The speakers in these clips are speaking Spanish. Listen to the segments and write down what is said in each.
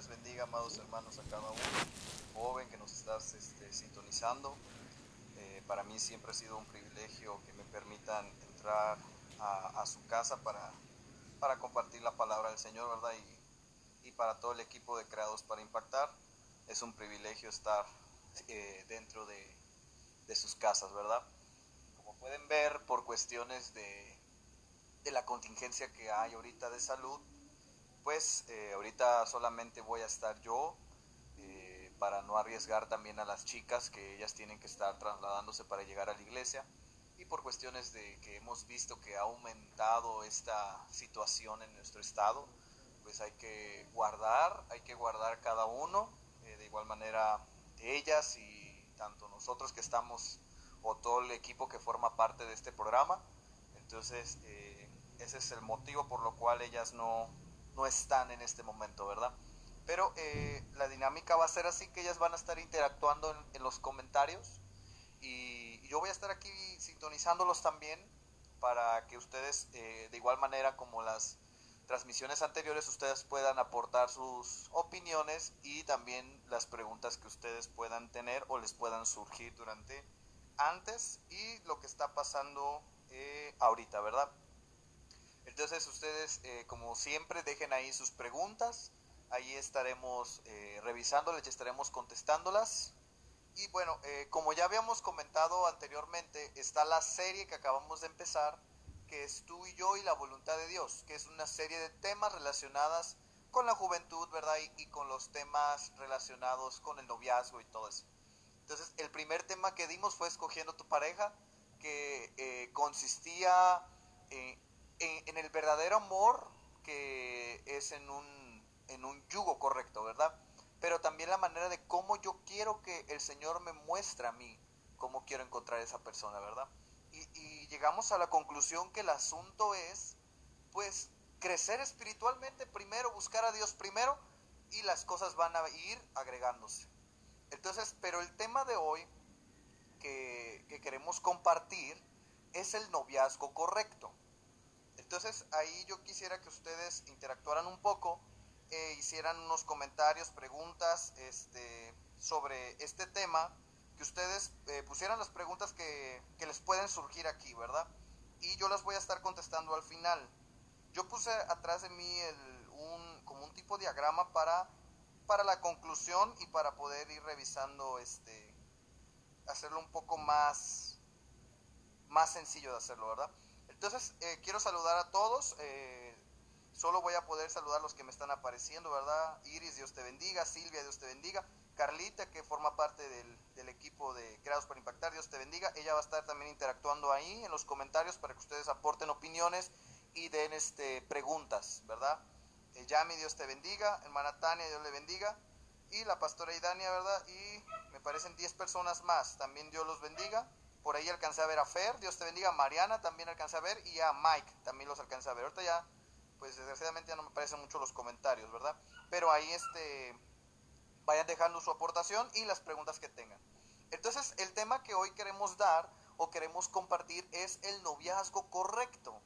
les bendiga, amados hermanos, a cada uno, joven que nos estás este, sintonizando. Eh, para mí siempre ha sido un privilegio que me permitan entrar a, su casa para, para compartir la palabra del Señor, ¿verdad? Y, y para todo el equipo de Creados para Impactar, es un privilegio estar eh, dentro de, de sus casas, ¿verdad? Como pueden ver, por cuestiones de, de la contingencia que hay ahorita de salud, pues eh, ahorita solamente voy a estar yo eh, para no arriesgar también a las chicas que ellas tienen que estar trasladándose para llegar a la iglesia y por cuestiones de que hemos visto que ha aumentado esta situación en nuestro estado, pues hay que guardar, hay que guardar cada uno, eh, de igual manera ellas y tanto nosotros que estamos o todo el equipo que forma parte de este programa. Entonces, ese es el motivo por lo cual ellas no, no están en este momento, ¿verdad? Pero eh, la dinámica va a ser así que ellas van a estar interactuando en, los comentarios y, yo voy a estar aquí sintonizándolos también para que ustedes eh, de igual manera como las transmisiones anteriores ustedes puedan aportar sus opiniones y también las preguntas que ustedes puedan tener o les puedan surgir durante antes y lo que está pasando eh, ahorita, ¿verdad? Entonces ustedes, eh, como siempre, dejen ahí sus preguntas. Ahí estaremos eh, revisándolas y estaremos contestándolas. Y bueno, eh, como ya habíamos comentado anteriormente, está la serie que acabamos de empezar, que es Tú y yo y la voluntad de Dios, que es una serie de temas relacionadas con la juventud, ¿verdad? Y, con los temas relacionados con el noviazgo y todo eso. Entonces, el primer tema que dimos fue escogiendo tu pareja, que eh, consistía en en, el verdadero amor que es en un, en un yugo correcto, ¿verdad? Pero también la manera de cómo yo quiero que el Señor me muestre a mí cómo quiero encontrar a esa persona, ¿verdad? Y, y llegamos a la conclusión que el asunto es, pues, crecer espiritualmente primero, buscar a Dios primero, y las cosas van a ir agregándose. Entonces, pero el tema de hoy que, que queremos compartir es el noviazgo correcto. Entonces ahí yo quisiera que ustedes interactuaran un poco, eh, hicieran unos comentarios, preguntas este, sobre este tema, que ustedes eh, pusieran las preguntas que, les pueden surgir aquí, ¿verdad? Y yo las voy a estar contestando al final. Yo puse atrás de mí un, como un tipo de diagrama para, para la conclusión y para poder ir revisando, este, hacerlo un poco más, más sencillo de hacerlo, ¿verdad? Entonces, eh, quiero saludar a todos. Eh, solo voy a poder saludar los que me están apareciendo, ¿verdad? Iris, Dios te bendiga. Silvia, Dios te bendiga. Carlita, que forma parte del, equipo de Creados para Impactar, Dios te bendiga. Ella va a estar también interactuando ahí en los comentarios para que ustedes aporten opiniones y den este, preguntas, ¿verdad? Eh, Yami, Dios te bendiga. Hermana Tania, Dios le bendiga. Y la pastora Idania, ¿verdad? Y me parecen 10 personas más. También Dios los bendiga. Por ahí alcancé a ver a Fer, Dios te bendiga. Mariana también alcancé a ver y a Mike también los alcancé a ver. Ahorita ya, pues desgraciadamente ya no me aparecen mucho los comentarios, ¿verdad? Pero ahí este, vayan dejando su aportación y las preguntas que tengan. Entonces, el tema que hoy queremos dar o queremos compartir es el noviazgo correcto.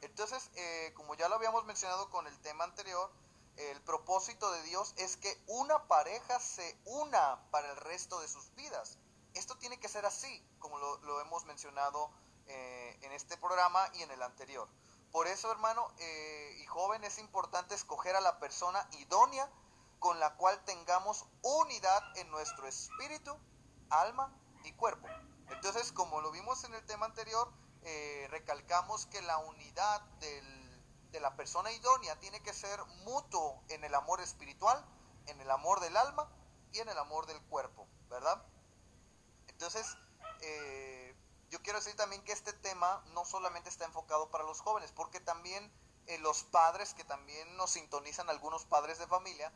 Entonces, eh, como ya lo habíamos mencionado con el tema anterior, el propósito de Dios es que una pareja se una para el resto de sus vidas esto tiene que ser así, como lo, hemos mencionado eh, en este programa y en el anterior. Por eso, hermano eh, y joven, es importante escoger a la persona idónea con la cual tengamos unidad en nuestro espíritu, alma y cuerpo. Entonces, como lo vimos en el tema anterior, eh, recalcamos que la unidad de la persona idónea tiene que ser mutuo en el amor espiritual, en el amor del alma y en el amor del cuerpo, ¿verdad? Entonces, eh, yo quiero decir también que este tema no solamente está enfocado para los jóvenes, porque también eh, los padres, que también nos sintonizan algunos padres de familia,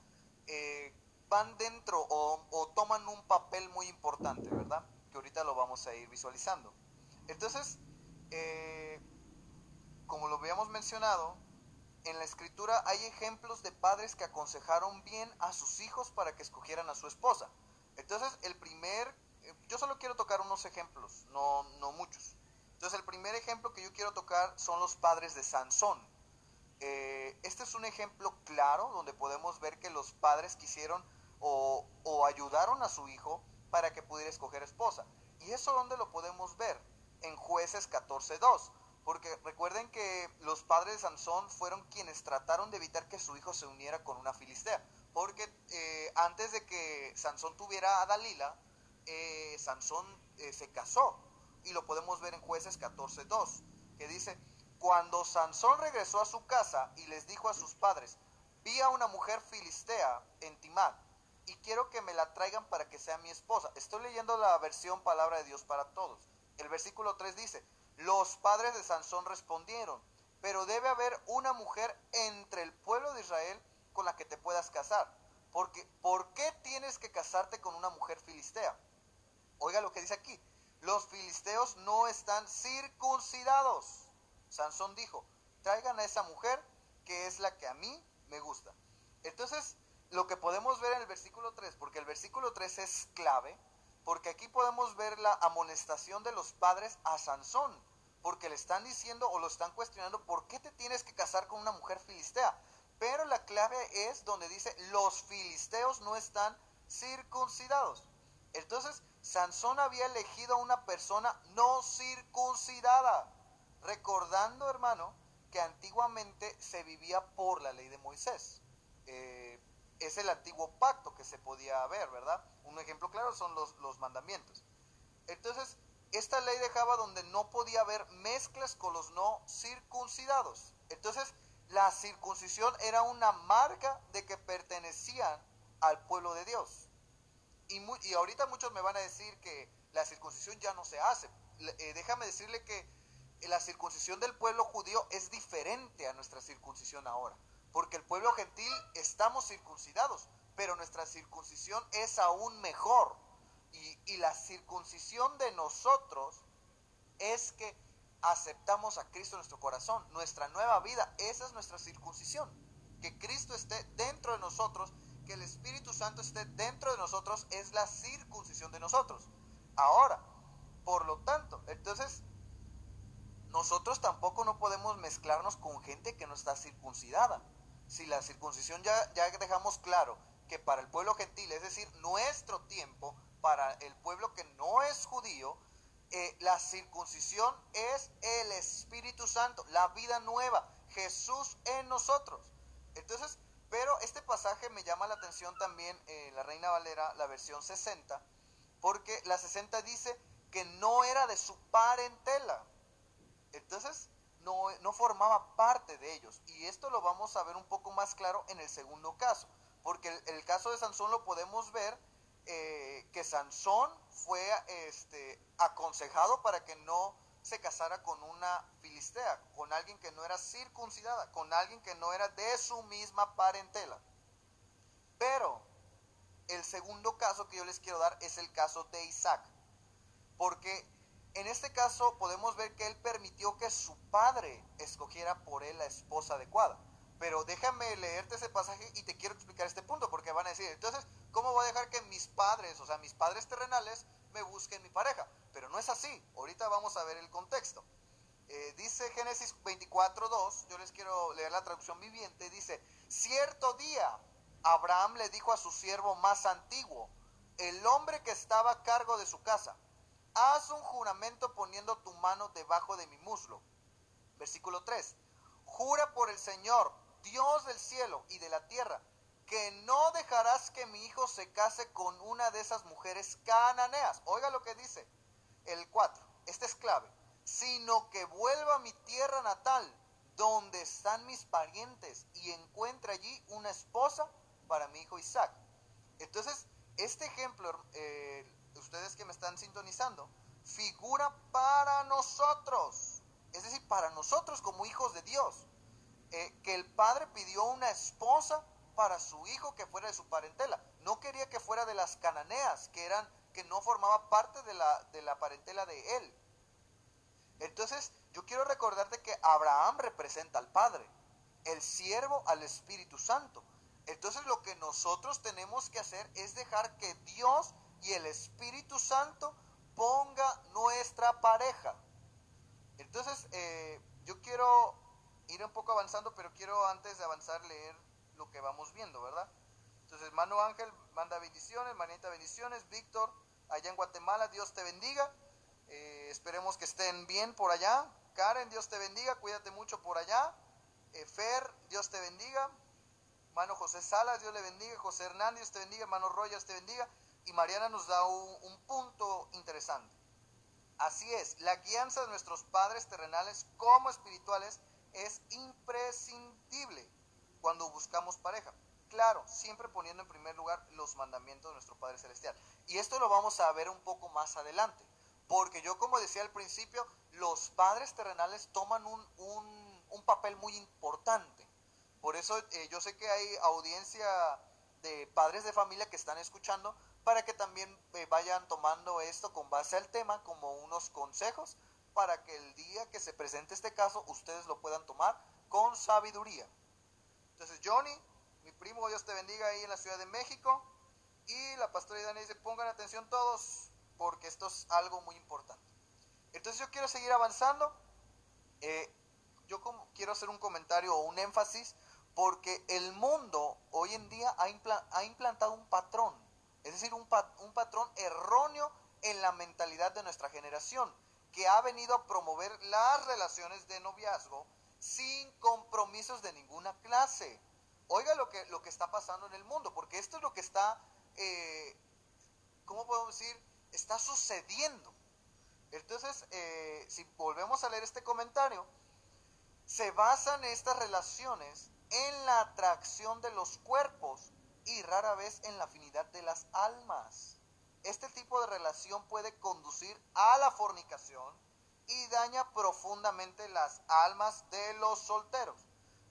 eh, van dentro o, toman un papel muy importante, ¿verdad? Que ahorita lo vamos a ir visualizando. Entonces, como lo habíamos mencionado, en la escritura hay ejemplos de padres que aconsejaron bien a sus hijos para que escogieran a su esposa. Entonces, el primer yo solo quiero tocar unos ejemplos, no, no muchos. Entonces el primer ejemplo que yo quiero tocar son los padres de Sansón. Eh, este es un ejemplo claro donde podemos ver que los padres quisieron o, ayudaron a su hijo para que pudiera escoger esposa. ¿Y eso dónde lo podemos ver? En jueces 14.2. Porque recuerden que los padres de Sansón fueron quienes trataron de evitar que su hijo se uniera con una filistea. Porque eh, antes de que Sansón tuviera a Dalila, eh, Sansón eh, se casó. Y lo podemos ver en jueces 14.2, que dice, cuando Sansón regresó a su casa y les dijo a sus padres, vi a una mujer filistea en Timán y quiero que me la traigan para que sea mi esposa. Estoy leyendo la versión Palabra de Dios para Todos. El versículo 3 dice, los padres de Sansón respondieron, pero debe haber una mujer entre el pueblo de Israel con la que te puedas casar. Porque, ¿Por qué tienes que casarte con una mujer filistea? Oiga lo que dice aquí. Los filisteos no están circuncidados. Sansón dijo, traigan a esa mujer que es la que a mí me gusta. Entonces, lo que podemos ver en el versículo 3, porque el versículo 3 es clave, porque aquí podemos ver la amonestación de los padres a Sansón, porque le están diciendo o lo están cuestionando, ¿por qué te tienes que casar con una mujer filistea? Pero la clave es donde dice, los filisteos no están circuncidados. Entonces, Sansón había elegido a una persona no circuncidada, recordando, hermano, que antiguamente se vivía por la ley de Moisés. Eh, es el antiguo pacto que se podía ver, ¿verdad? Un ejemplo claro son los, los mandamientos. Entonces, esta ley dejaba donde no podía haber mezclas con los no circuncidados. Entonces, la circuncisión era una marca de que pertenecían al pueblo de Dios. Y, y ahorita muchos me van a decir que la circuncisión ya no se hace. Eh, déjame decirle que la circuncisión del pueblo judío es diferente a nuestra circuncisión ahora. Porque el pueblo gentil estamos circuncidados, pero nuestra circuncisión es aún mejor. Y, y la circuncisión de nosotros es que aceptamos a Cristo en nuestro corazón, nuestra nueva vida, esa es nuestra circuncisión. Que Cristo esté dentro de nosotros, que el Espíritu Santo esté dentro de nosotros, es la circuncisión de nosotros. Ahora, por lo tanto, entonces, nosotros tampoco no podemos mezclarnos con gente que no está circuncidada. Si la circuncisión ya, dejamos claro que para el pueblo gentil, es decir, nuestro tiempo, para el pueblo que no es judío, eh, la circuncisión es el Espíritu Santo, la vida nueva, Jesús en nosotros. Entonces, pero este pasaje me llama la atención también, eh, la Reina Valera, la versión 60, porque la 60 dice que no era de su parentela. Entonces, no, no formaba parte de ellos. Y esto lo vamos a ver un poco más claro en el segundo caso, porque el, caso de Sansón lo podemos ver eh, que Sansón fue este, aconsejado para que no se casara con una filistea, con alguien que no era circuncidada, con alguien que no era de su misma parentela. Pero el segundo caso que yo les quiero dar es el caso de Isaac, porque en este caso podemos ver que él permitió que su padre escogiera por él la esposa adecuada. Pero déjame leerte ese pasaje y te quiero explicar este punto, porque van a decir, entonces, ¿cómo voy a dejar que mis padres, o sea, mis padres terrenales, me busquen mi pareja? Pero no es así. Ahorita vamos a ver el contexto. Eh, dice Génesis 24.2, yo les quiero leer la traducción viviente, dice, cierto día Abraham le dijo a su siervo más antiguo, el hombre que estaba a cargo de su casa, haz un juramento poniendo tu mano debajo de mi muslo. Versículo 3, jura por el Señor, Dios del cielo y de la tierra, que no dejarás que mi hijo se case con una de esas mujeres cananeas. Oiga lo que dice el 4, este es clave, sino que vuelva a mi tierra natal, donde están mis parientes, y encuentre allí una esposa para mi hijo Isaac. Entonces, este ejemplo, eh, ustedes que me están sintonizando, figura para nosotros, es decir, para nosotros como hijos de Dios. Eh, que el padre pidió una esposa para su hijo que fuera de su parentela. No quería que fuera de las cananeas, que eran que no formaba parte de la, de la parentela de él. Entonces, yo quiero recordarte que Abraham representa al Padre, el siervo al Espíritu Santo. Entonces, lo que nosotros tenemos que hacer es dejar que Dios y el Espíritu Santo ponga nuestra pareja. Entonces, eh, yo quiero ir un poco avanzando, pero quiero antes de avanzar leer lo que vamos viendo, ¿verdad? Entonces, Mano Ángel manda bendiciones, Manita bendiciones, Víctor, allá en Guatemala, Dios te bendiga. Eh, esperemos que estén bien por allá. Karen, Dios te bendiga, cuídate mucho por allá. Eh, Fer, Dios te bendiga. Mano José Salas, Dios le bendiga. José Hernández, Dios te bendiga. Mano Royas, te bendiga. Y Mariana nos da un punto interesante. Así es, la guianza de nuestros padres terrenales como espirituales es imprescindible cuando buscamos pareja. Claro, siempre poniendo en primer lugar los mandamientos de nuestro Padre Celestial. Y esto lo vamos a ver un poco más adelante. Porque yo, como decía al principio, los padres terrenales toman un, papel muy importante. Por eso eh, yo sé que hay audiencia de padres de familia que están escuchando para que también eh, vayan tomando esto con base al tema como unos consejos para que el día que se presente este caso ustedes lo puedan tomar con sabiduría. Entonces Johnny, mi primo, Dios te bendiga ahí en la Ciudad de México. Y la pastora Dani dice, pongan atención todos porque esto es algo muy importante. Entonces yo quiero seguir avanzando. Eh, yo quiero hacer un comentario o un énfasis porque el mundo hoy en día ha implantado un patrón es decir, un, un patrón erróneo en la mentalidad de nuestra generación, que ha venido a promover las relaciones de noviazgo sin compromisos de ninguna clase. Oiga lo que, lo que está pasando en el mundo, porque esto es lo que está, eh, ¿cómo podemos decir? Está sucediendo. Entonces, eh, si volvemos a leer este comentario, se basan estas relaciones en la atracción de los cuerpos y rara vez en la afinidad de las almas. Este tipo de relación puede conducir a la fornicación y daña profundamente las almas de los solteros.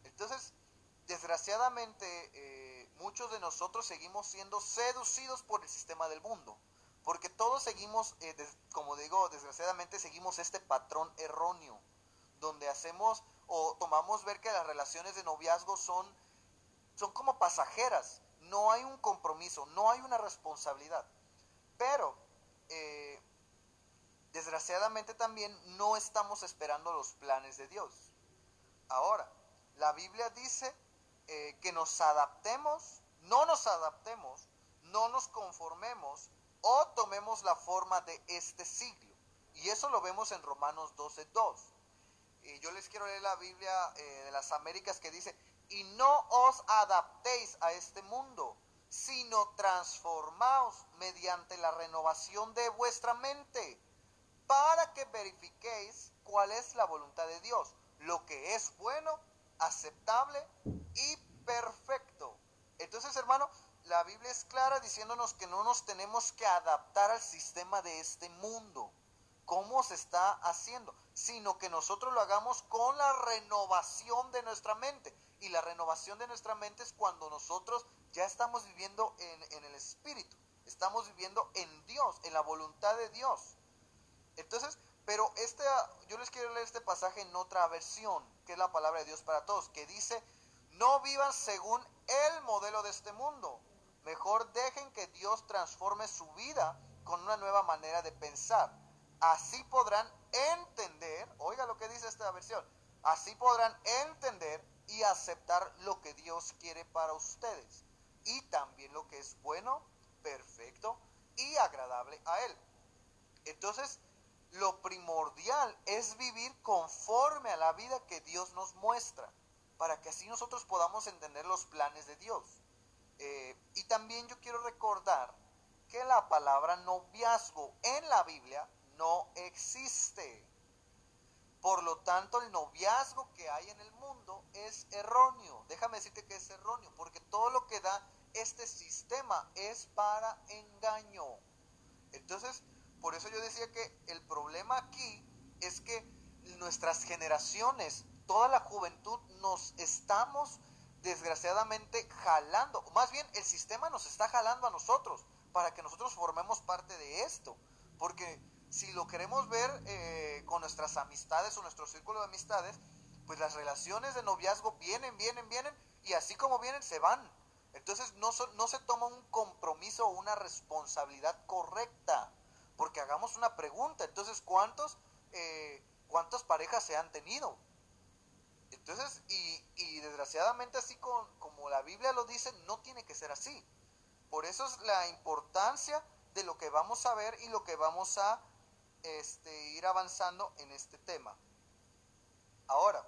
Entonces, desgraciadamente, eh, muchos de nosotros seguimos siendo seducidos por el sistema del mundo, porque todos seguimos, eh, como digo, desgraciadamente seguimos este patrón erróneo, donde hacemos o tomamos ver que las relaciones de noviazgo son, son como pasajeras, no hay un compromiso, no hay una responsabilidad. Pero, eh, desgraciadamente también no estamos esperando los planes de Dios. Ahora, la Biblia dice eh, que nos adaptemos, no nos adaptemos, no nos conformemos o tomemos la forma de este siglo. Y eso lo vemos en Romanos 12.2. Y yo les quiero leer la Biblia eh, de las Américas que dice, y no os adaptéis a este mundo, sino transformaos mediante la renovación de vuestra mente, para que verifiquéis cuál es la voluntad de Dios, lo que es bueno, aceptable y perfecto. Entonces, hermano, la Biblia es clara diciéndonos que no nos tenemos que adaptar al sistema de este mundo, cómo se está haciendo, sino que nosotros lo hagamos con la renovación de nuestra mente. Y la renovación de nuestra mente es cuando nosotros ya estamos viviendo en, el Espíritu, estamos viviendo en Dios, en la voluntad de Dios. Entonces, pero este, yo les quiero leer este pasaje en otra versión, que es la palabra de Dios para todos, que dice, no vivan según el modelo de este mundo, mejor dejen que Dios transforme su vida con una nueva manera de pensar. Así podrán entender, oiga lo que dice esta versión, así podrán entender y aceptar lo que Dios quiere para ustedes y también lo que es bueno, perfecto y agradable a Él. Entonces, lo primordial es vivir conforme a la vida que Dios nos muestra, para que así nosotros podamos entender los planes de Dios. Eh, y también yo quiero recordar que la palabra noviazgo en la Biblia no existe. Por lo tanto, el noviazgo que hay en el mundo es erróneo. Déjame decirte que es erróneo, porque todo lo que da este sistema es para engaño. Entonces, por eso yo decía que el problema aquí es que nuestras generaciones, toda la juventud, nos estamos desgraciadamente jalando, más bien el sistema nos está jalando a nosotros para que nosotros formemos parte de esto, porque si lo queremos ver eh, con nuestras amistades o nuestro círculo de amistades, pues las relaciones de noviazgo vienen, vienen, vienen, y así como vienen, se van. Entonces no, no se toma un compromiso o una responsabilidad correcta, porque hagamos una pregunta. Entonces, ¿cuántos, eh, ¿cuántas parejas se han tenido? Entonces, y, desgraciadamente así como la Biblia lo dice, no tiene que ser así. Por eso es la importancia de lo que vamos a ver y lo que vamos a este, ir avanzando en este tema. Ahora,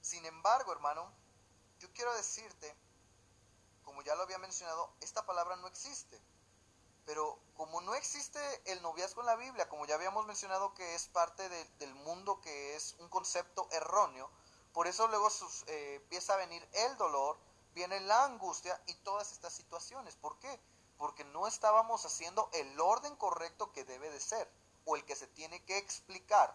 sin embargo, hermano, yo quiero decirte, como ya lo había mencionado, esta palabra no existe. Pero como no existe el noviazgo en la Biblia, como ya habíamos mencionado que es parte del mundo, que es un concepto erróneo, por eso luego eh, empieza a venir el dolor, viene la angustia y todas estas situaciones. ¿Por qué? Porque no estábamos haciendo el orden correcto que debe de ser o el que se tiene que explicar.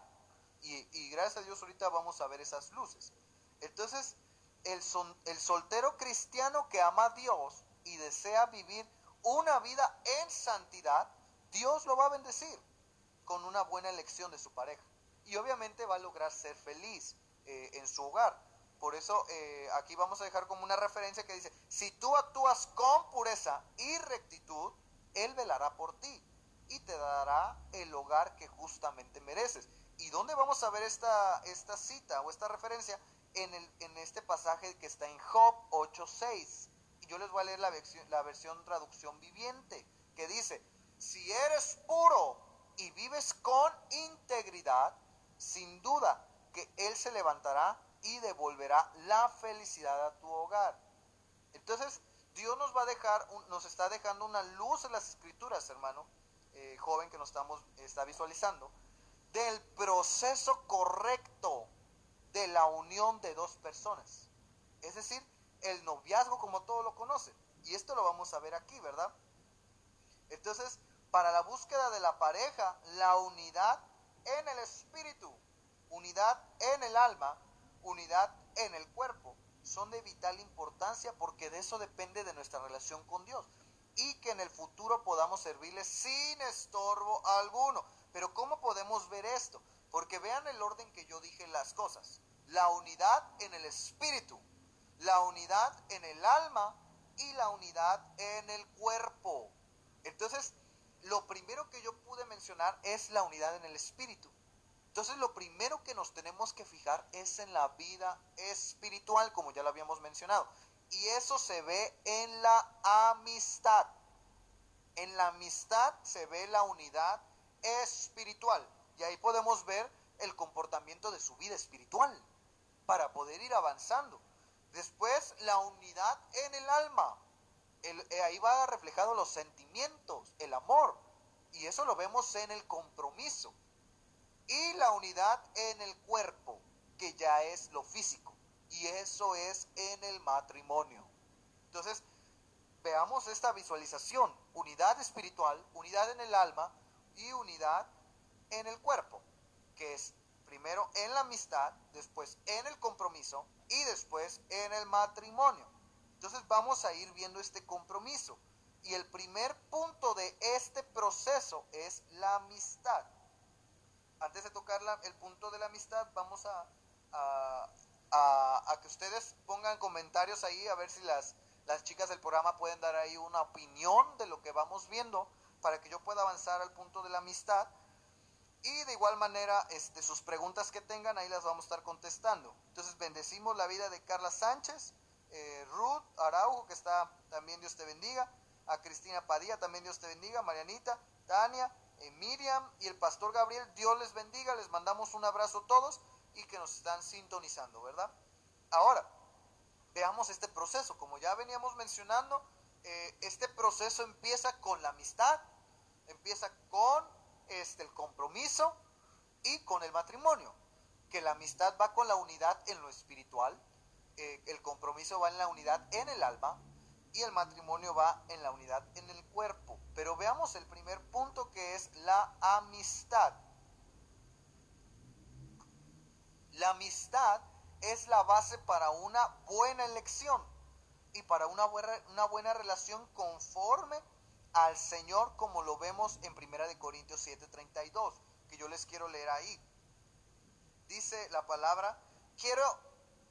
Y, y gracias a Dios ahorita vamos a ver esas luces. Entonces, el, son, el soltero cristiano que ama a Dios y desea vivir una vida en santidad, Dios lo va a bendecir con una buena elección de su pareja. Y obviamente va a lograr ser feliz eh, en su hogar. Por eso eh, aquí vamos a dejar como una referencia que dice, si tú actúas con pureza y rectitud, Él velará por ti y te dará el hogar que justamente mereces. ¿Y dónde vamos a ver esta, esta cita o esta referencia? En, el, en este pasaje que está en Job 8.6 yo les voy a leer la versión, la versión traducción viviente, que dice, si eres puro y vives con integridad, sin duda que Él se levantará y devolverá la felicidad a tu hogar. Entonces, Dios nos va a dejar, nos está dejando una luz en las escrituras, hermano, eh, joven que nos estamos, está visualizando, del proceso correcto de la unión de dos personas. Es decir, el noviazgo como todo lo conoce. Y esto lo vamos a ver aquí, ¿verdad? Entonces, para la búsqueda de la pareja, la unidad en el espíritu, unidad en el alma, unidad en el cuerpo, son de vital importancia porque de eso depende de nuestra relación con Dios y que en el futuro podamos servirle sin estorbo alguno. Pero ¿cómo podemos ver esto? Porque vean el orden que yo dije las cosas. La unidad en el espíritu, la unidad en el alma y la unidad en el cuerpo. Entonces, lo primero que yo pude mencionar es la unidad en el espíritu. Entonces, lo primero que nos tenemos que fijar es en la vida espiritual, como ya lo habíamos mencionado. Y eso se ve en la amistad. En la amistad se ve la unidad espiritual. Y ahí podemos ver el comportamiento de su vida espiritual para poder ir avanzando. Después, la unidad en el alma. Eh, ahí va reflejado los sentimientos, el amor. Y eso lo vemos en el compromiso. Y la unidad en el cuerpo, que ya es lo físico. Y eso es en el matrimonio. Entonces, veamos esta visualización. Unidad espiritual, unidad en el alma y unidad en el cuerpo, que es primero en la amistad, después en el compromiso y después en el matrimonio. Entonces vamos a ir viendo este compromiso. Y el primer punto de este proceso es la amistad. Antes de tocar el punto de la amistad, vamos a, a, que ustedes pongan comentarios ahí, a ver si las, las chicas del programa pueden dar ahí una opinión de lo que vamos viendo para que yo pueda avanzar al punto de la amistad y de igual manera, este, sus preguntas que tengan, ahí las vamos a estar contestando. Entonces, bendecimos la vida de Carla Sánchez, eh, Ruth Araujo, que está también Dios te bendiga, a Cristina Padilla, también Dios te bendiga, Marianita, Tania, eh, Miriam y el pastor Gabriel, Dios les bendiga, les mandamos un abrazo a todos y que nos están sintonizando, ¿verdad? Ahora, veamos este proceso. Como ya veníamos mencionando, eh, este proceso empieza con la amistad, empieza con este, el compromiso y con el matrimonio. Que la amistad va con la unidad en lo espiritual, eh, el compromiso va en la unidad en el alma y el matrimonio va en la unidad en el cuerpo. Pero veamos el primer punto que es la amistad. La amistad es la base para una buena elección y para una buena, una buena relación conforme al Señor como lo vemos en 1 de Corintios 7:32, que yo les quiero leer ahí. Dice la palabra, quiero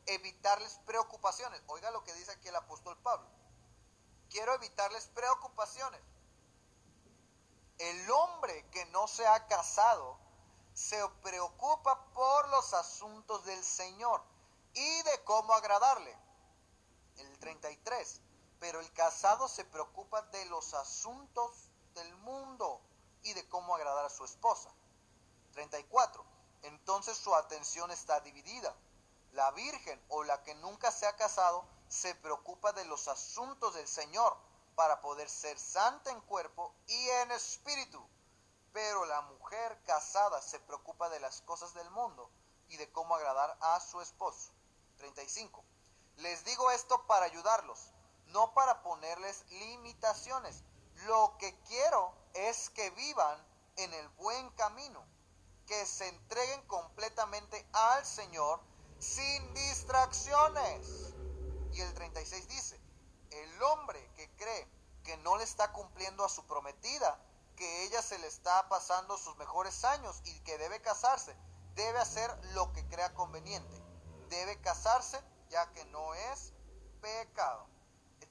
evitarles preocupaciones. Oiga lo que dice aquí el apóstol Pablo. Quiero evitarles preocupaciones. El hombre que no se ha casado se preocupa por los asuntos del Señor y de cómo agradarle. El 33. Pero el casado se preocupa de los asuntos del mundo y de cómo agradar a su esposa. 34. Entonces su atención está dividida. La virgen o la que nunca se ha casado se preocupa de los asuntos del Señor para poder ser santa en cuerpo y en espíritu. Pero la mujer casada se preocupa de las cosas del mundo y de cómo agradar a su esposo. 35. Les digo esto para ayudarlos, no para ponerles limitaciones. Lo que quiero es que vivan en el buen camino, que se entreguen completamente al Señor sin distracciones. Y el 36 dice, el hombre que cree que no le está cumpliendo a su prometida, que ella se le está pasando sus mejores años y que debe casarse, debe hacer lo que crea conveniente. Debe casarse ya que no es pecado.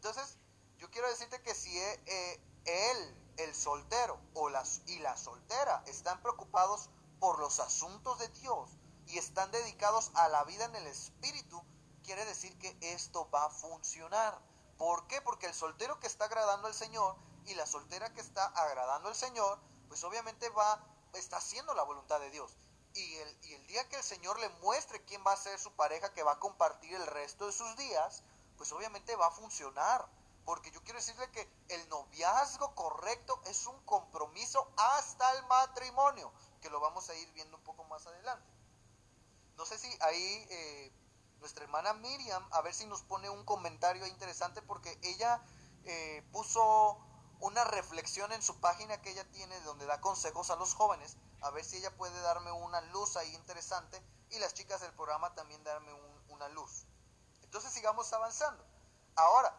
Entonces, yo quiero decirte que si e, eh, él, el soltero o las, y la soltera están preocupados por los asuntos de Dios y están dedicados a la vida en el Espíritu, quiere decir que esto va a funcionar. ¿Por qué? Porque el soltero que está agradando al Señor y la soltera que está agradando al Señor, pues obviamente va, está haciendo la voluntad de Dios. Y el, y el día que el Señor le muestre quién va a ser su pareja que va a compartir el resto de sus días, pues obviamente va a funcionar. Porque yo quiero decirle que el noviazgo correcto es un compromiso hasta el matrimonio, que lo vamos a ir viendo un poco más adelante. No sé si ahí eh, nuestra hermana Miriam, a ver si nos pone un comentario interesante porque ella eh, puso una reflexión en su página que ella tiene donde da consejos a los jóvenes, a ver si ella puede darme una luz ahí interesante y las chicas del programa también darme una luz. Entonces sigamos avanzando. Ahora,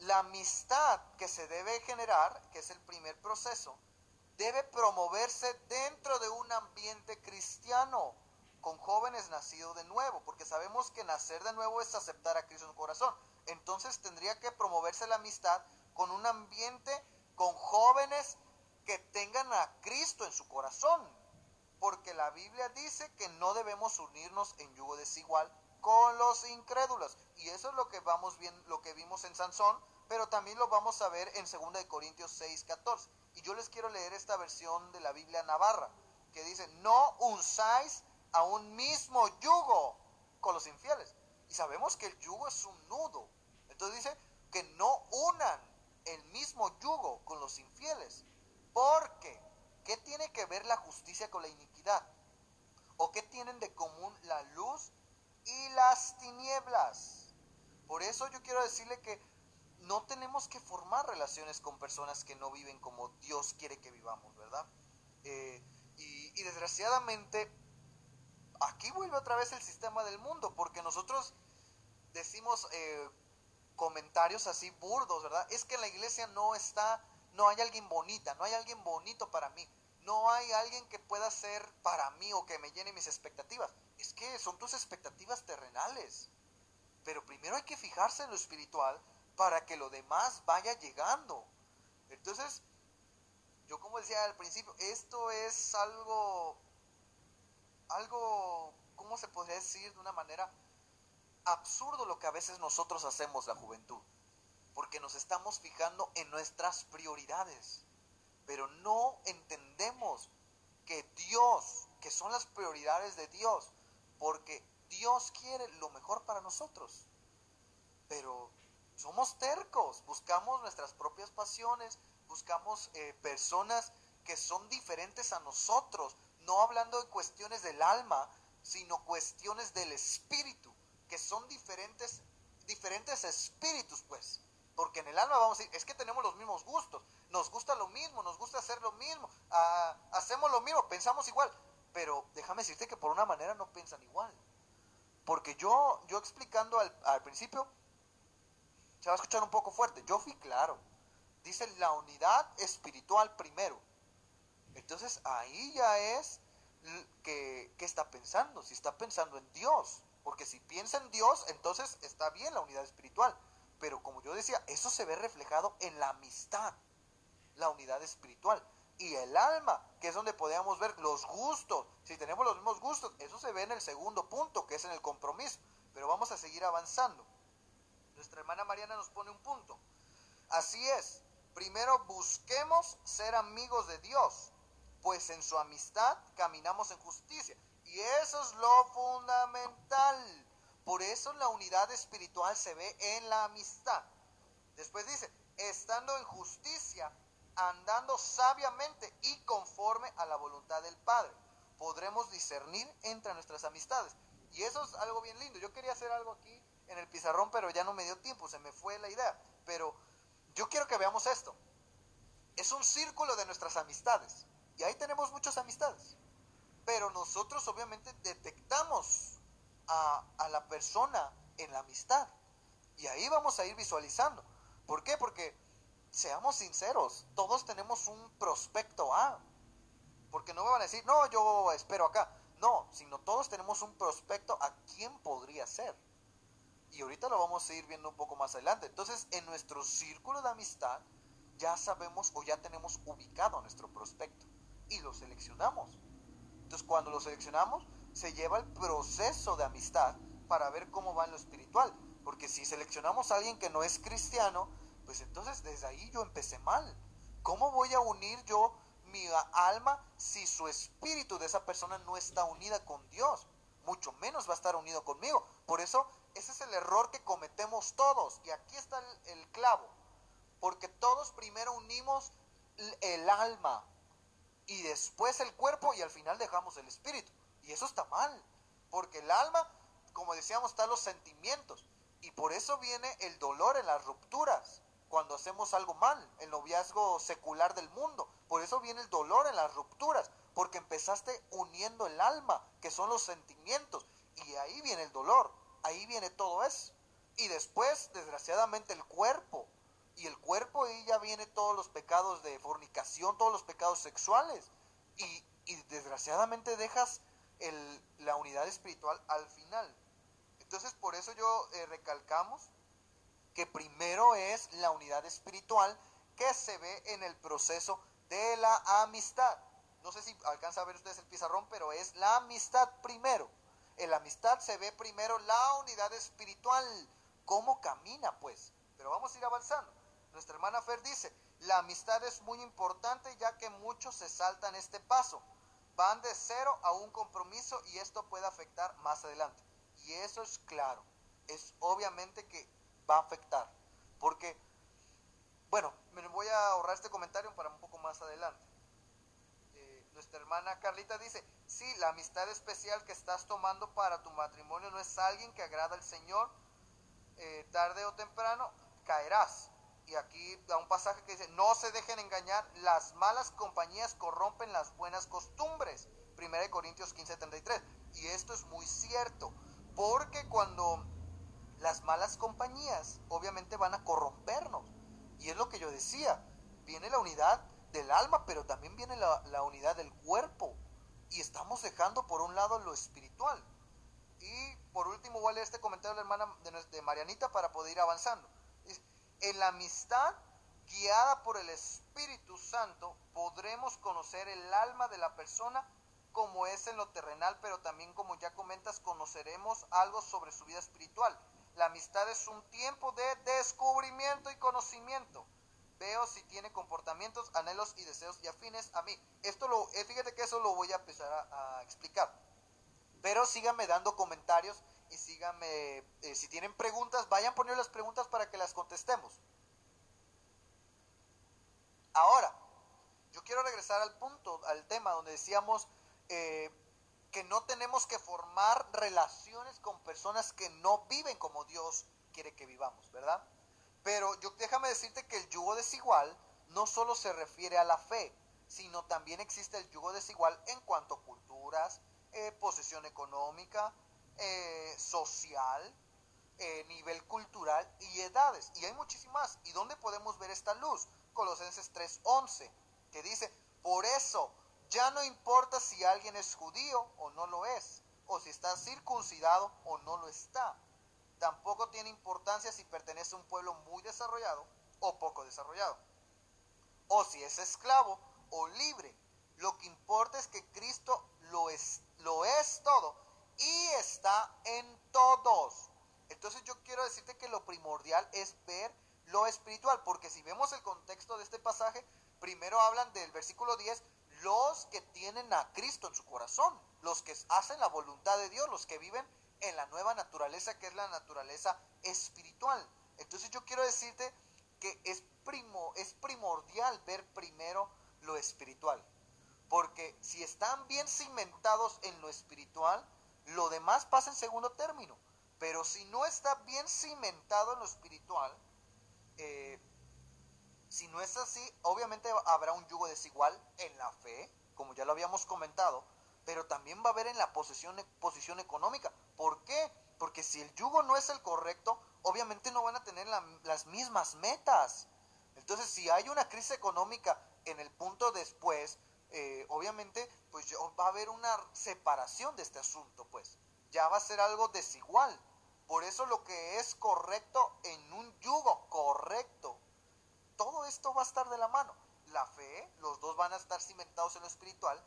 la amistad que se debe generar, que es el primer proceso, debe promoverse dentro de un ambiente cristiano con jóvenes nacidos de nuevo, porque sabemos que nacer de nuevo es aceptar a Cristo en su corazón. Entonces tendría que promoverse la amistad con un ambiente con jóvenes que tengan a Cristo en su corazón, porque la Biblia dice que no debemos unirnos en yugo desigual con los incrédulos, y eso es lo que vamos bien, lo que vimos en Sansón, pero también lo vamos a ver en 2 de Corintios 6, 14. Y yo les quiero leer esta versión de la Biblia Navarra, que dice, "No usáis a un mismo yugo con los infieles. Y sabemos que el yugo es un nudo. Entonces dice que no unan el mismo yugo con los infieles. Porque, ¿qué tiene que ver la justicia con la iniquidad? ¿O qué tienen de común la luz y las tinieblas? Por eso yo quiero decirle que no tenemos que formar relaciones con personas que no viven como Dios quiere que vivamos, ¿verdad? Eh, y, desgraciadamente aquí vuelve otra vez el sistema del mundo, porque nosotros decimos eh, comentarios así burdos, ¿verdad? Es que en la iglesia no está, no hay alguien bonita, no hay alguien bonito para mí, no hay alguien que pueda ser para mí o que me llene mis expectativas. Es que son tus expectativas terrenales. Pero primero hay que fijarse en lo espiritual para que lo demás vaya llegando. Entonces, yo como decía al principio, esto es algo algo, ¿cómo se podría decir de una manera absurdo lo que a veces nosotros hacemos la juventud? Porque nos estamos fijando en nuestras prioridades, pero no entendemos que Dios, que son las prioridades de Dios, porque Dios quiere lo mejor para nosotros. Pero somos tercos, buscamos nuestras propias pasiones, buscamos eh, personas que son diferentes a nosotros, no hablando de cuestiones del alma, sino cuestiones del espíritu, que son diferentes, diferentes espíritus, pues. Porque en el alma vamos a decir, es que tenemos los mismos gustos, nos gusta lo mismo, nos gusta hacer lo mismo, ah, hacemos lo mismo, pensamos igual. Pero déjame decirte que por una manera no piensan igual. Porque yo, yo explicando al, al principio, se va a escuchar un poco fuerte, yo fui claro. Dice la unidad espiritual primero entonces ahí ya es que, está pensando, si está pensando en Dios. Porque si piensa en Dios, entonces está bien la unidad espiritual. Pero como yo decía, eso se ve reflejado en la amistad, la unidad espiritual. Y el alma, que es donde podemos ver los gustos. Si tenemos los mismos gustos, eso se ve en el segundo punto, que es en el compromiso. Pero vamos a seguir avanzando. Nuestra hermana Mariana nos pone un punto. Así es, primero busquemos ser amigos de Dios, pues en su amistad caminamos en justicia. Y eso es lo fundamental. Por eso la unidad espiritual se ve en la amistad. Después dice, estando en justicia, andando sabiamente y conforme a la voluntad del Padre. Podremos discernir entre nuestras amistades. Y eso es algo bien lindo. Yo quería hacer algo aquí en el pizarrón, pero ya no me dio tiempo, se me fue la idea. Pero yo quiero que veamos esto. Es un círculo de nuestras amistades. Y ahí tenemos muchas amistades. Pero nosotros obviamente detectamos a, a la persona en la amistad. Y ahí vamos a ir visualizando. ¿Por qué? Porque, seamos sinceros, todos tenemos un prospecto A. Porque no me van a decir, no, yo espero acá. No, sino todos tenemos un prospecto a quién podría ser. Y ahorita lo vamos a ir viendo un poco más adelante. Entonces, en nuestro círculo de amistad, ya sabemos o ya tenemos ubicado nuestro prospecto. Y lo seleccionamos. Entonces, cuando lo seleccionamos, se lleva el proceso de amistad para ver cómo va en lo espiritual. Porque si seleccionamos a alguien que no es cristiano, pues entonces desde ahí yo empecé mal. ¿Cómo voy a unir yo mi alma si su espíritu de esa persona no está unida con Dios? Mucho menos va a estar unido conmigo. Por eso ese es el error que cometemos todos. Y aquí está el, clavo. Porque todos primero unimos el alma y después el cuerpo y al final dejamos el espíritu. Y eso está mal. Porque el alma, como decíamos, están los sentimientos. Y por eso viene el dolor en las rupturas, cuando hacemos algo mal, el noviazgo secular del mundo. Por eso viene el dolor en las rupturas, porque empezaste uniendo el alma, que son los sentimientos. Y ahí viene el dolor, ahí viene todo eso. Y después, desgraciadamente, el cuerpo. Y el cuerpo ahí ya viene todos los pecados de fornicación, todos los pecados sexuales. Y, y desgraciadamente dejas el, la unidad espiritual al final. Entonces por eso yo eh, recalcamos que primero es la unidad espiritual que se ve en el proceso de la amistad. No sé si alcanza a ver ustedes el pizarrón, pero es la amistad primero. En la amistad se ve primero la unidad espiritual, cómo camina pues. Pero vamos a ir avanzando. Nuestra hermana Fer dice, la amistad es muy importante ya que muchos se saltan este paso. Van de cero a un compromiso y esto puede afectar más adelante. Y eso es claro. Es obviamente que va a afectar. Porque, bueno, me voy a ahorrar este comentario para un poco más adelante. Eh, nuestra hermana Carlita dice, sí, la amistad especial que estás tomando para tu matrimonio no es alguien que agrada al Señor, eh, tarde o temprano caerás. Y aquí da un pasaje que dice, no se dejen engañar, las malas compañías corrompen las buenas costumbres. 1 Corintios 15:33. Y esto es muy cierto. Porque cuando las malas compañías obviamente van a corrompernos. Y es lo que yo decía, viene la unidad del alma, pero también viene la, unidad del cuerpo. Y estamos dejando por un lado lo espiritual. Y por último voy a leer este comentario de la hermana de, Marianita para poder ir avanzando. En la amistad guiada por el Espíritu Santo podremos conocer el alma de la persona como es en lo terrenal, pero también como ya comentas, conoceremos algo sobre su vida espiritual. La amistad es un tiempo de descubrimiento y conocimiento. Veo si tiene comportamientos, anhelos y deseos y afines a mí. Esto lo, eh, fíjate que eso lo voy a empezar a, explicar. Pero síganme dando comentarios y síganme, eh, si tienen preguntas, vayan poniendo las preguntas para que las contestemos. Ahora, yo quiero regresar al punto, al tema donde decíamos eh, que no tenemos que formar relaciones con personas que no viven como Dios quiere que vivamos, ¿verdad? Pero yo déjame decirte que el yugo desigual no solo se refiere a la fe, sino también existe el yugo desigual en cuanto a culturas, eh, posesión económica, eh, social, nivel cultural y edades. Y hay muchísimas. ¿Y dónde podemos ver esta luz? Colosenses 3:11, que dice, por eso ya no importa si alguien es judío o no lo es, o si está circuncidado o no lo está. Tampoco tiene importancia si pertenece a un pueblo muy desarrollado o poco desarrollado. O si es esclavo o libre. Lo que importa es que Cristo lo es, lo es todo y está en todos. Entonces yo quiero decirte que lo primordial es ver lo espiritual, porque si vemos el contexto de este pasaje, primero hablan del versículo 10, los que tienen a Cristo en su corazón, los que hacen la voluntad de Dios, los que viven en la nueva naturaleza que es la naturaleza espiritual. Entonces yo quiero decirte que es, primo, es primordial ver primero lo espiritual. Porque si están bien cimentados en lo espiritual, lo demás pasa en segundo término. Pero si no está bien cimentado en lo espiritual, eh, si no es así, obviamente habrá un yugo desigual en la fe, como ya lo habíamos comentado, pero también va a haber en la posición, posición económica. ¿Por qué? Porque si el yugo no es el correcto, obviamente no van a tener las mismas metas. Entonces, si hay una crisis económica en el punto después, eh, obviamente, pues va a haber una separación de este asunto, pues. Ya va a ser algo desigual. Por eso lo que es correcto en un yugo correcto, todo esto va a estar de la mano. La fe, los dos van a estar cimentados en lo espiritual,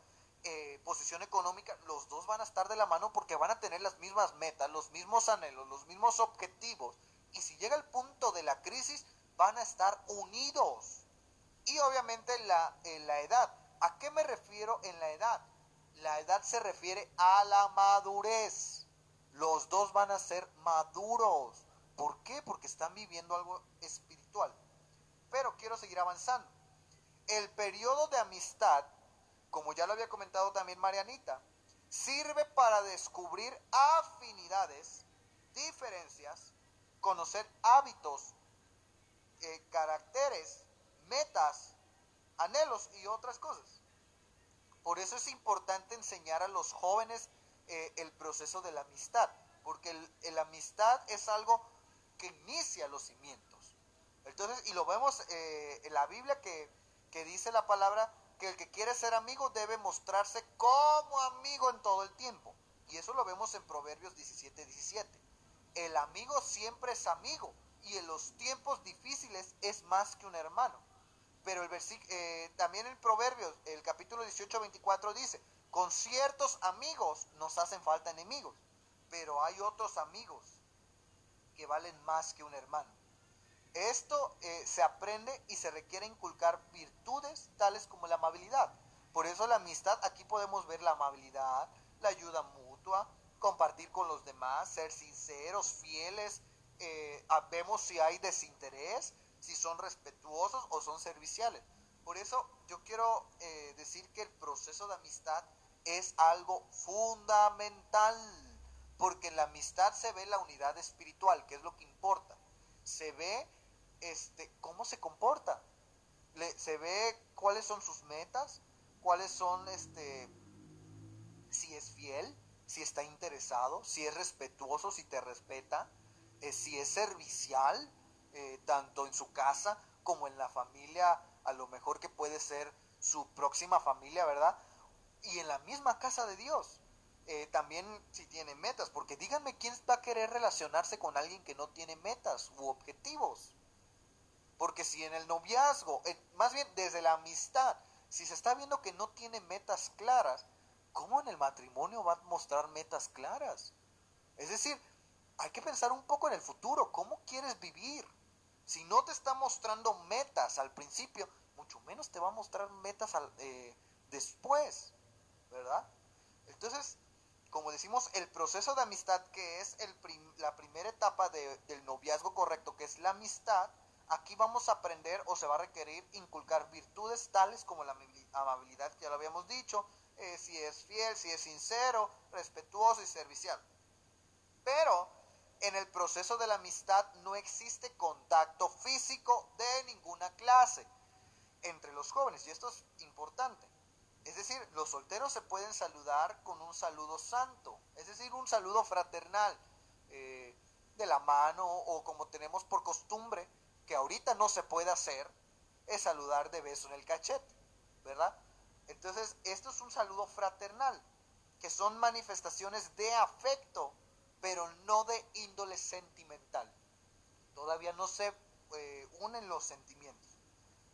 eh, posición económica, los dos van a estar de la mano porque van a tener las mismas metas, los mismos anhelos, los mismos objetivos. Y si llega el punto de la crisis, van a estar unidos. Y obviamente la, la edad. ¿A qué me refiero en la edad? La edad se refiere a la madurez. Los dos van a ser maduros. ¿Por qué? Porque están viviendo algo espiritual. Pero quiero seguir avanzando. El periodo de amistad como ya lo había comentado también Marianita, sirve para descubrir afinidades, diferencias, conocer hábitos, eh, caracteres, metas, anhelos y otras cosas. Por eso es importante enseñar a los jóvenes eh, el proceso de la amistad, porque la amistad es algo que inicia los cimientos. Entonces, y lo vemos eh, en la Biblia que, que dice la palabra que el que quiere ser amigo debe mostrarse como amigo en todo el tiempo. Y eso lo vemos en Proverbios 17, 17. El amigo siempre es amigo y en los tiempos difíciles es más que un hermano. Pero el eh, también en Proverbios, el capítulo 18, 24 dice, con ciertos amigos nos hacen falta enemigos, pero hay otros amigos que valen más que un hermano. Esto eh, se aprende y se requiere inculcar virtudes tales como la amabilidad. Por eso la amistad, aquí podemos ver la amabilidad, la ayuda mutua, compartir con los demás, ser sinceros, fieles, eh, vemos si hay desinterés, si son respetuosos o son serviciales. Por eso yo quiero eh, decir que el proceso de amistad es algo fundamental, porque en la amistad se ve la unidad espiritual, que es lo que importa. Se ve este, cómo se comporta. se ve cuáles son sus metas, cuáles son, este, si es fiel, si está interesado, si es respetuoso, si te respeta, eh, si es servicial, eh, tanto en su casa como en la familia, a lo mejor que puede ser su próxima familia, ¿verdad? Y en la misma casa de Dios. Eh, también si tiene metas, porque díganme quién va a querer relacionarse con alguien que no tiene metas u objetivos. Porque si en el noviazgo, más bien desde la amistad, si se está viendo que no tiene metas claras, ¿cómo en el matrimonio va a mostrar metas claras? Es decir, hay que pensar un poco en el futuro, ¿cómo quieres vivir? Si no te está mostrando metas al principio, mucho menos te va a mostrar metas eh, después, ¿verdad? Entonces, como decimos, el proceso de amistad, que es el la primera etapa del noviazgo correcto, que es la amistad, Aquí vamos a aprender o se va a requerir inculcar virtudes tales como la amabilidad, que ya lo habíamos dicho, eh, si es fiel, si es sincero, respetuoso y servicial. Pero en el proceso de la amistad no existe contacto físico de ninguna clase entre los jóvenes y esto es importante. Es decir, los solteros se pueden saludar con un saludo santo, es decir, un saludo fraternal eh, de la mano o como tenemos por costumbre que ahorita no se puede hacer es saludar de beso en el cachete, ¿verdad? Entonces, esto es un saludo fraternal, que son manifestaciones de afecto, pero no de índole sentimental. Todavía no se eh, unen los sentimientos.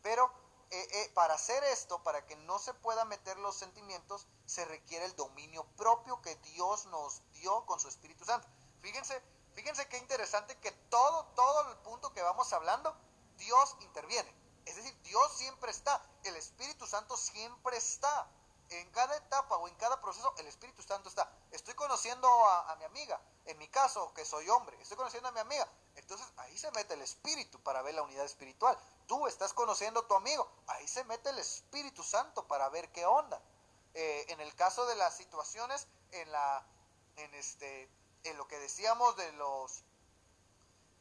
Pero eh, eh, para hacer esto, para que no se pueda meter los sentimientos, se requiere el dominio propio que Dios nos dio con su Espíritu Santo. Fíjense, fíjense qué interesante que todo, todo el punto que vamos hablando, Dios interviene. Es decir, Dios siempre está, el Espíritu Santo siempre está. En cada etapa o en cada proceso, el Espíritu Santo está. Estoy conociendo a, mi amiga, en mi caso, que soy hombre, estoy conociendo a mi amiga. Entonces ahí se mete el Espíritu para ver la unidad espiritual. Tú estás conociendo a tu amigo, ahí se mete el Espíritu Santo para ver qué onda. Eh, en el caso de las situaciones, en la, en este, en lo que decíamos de los,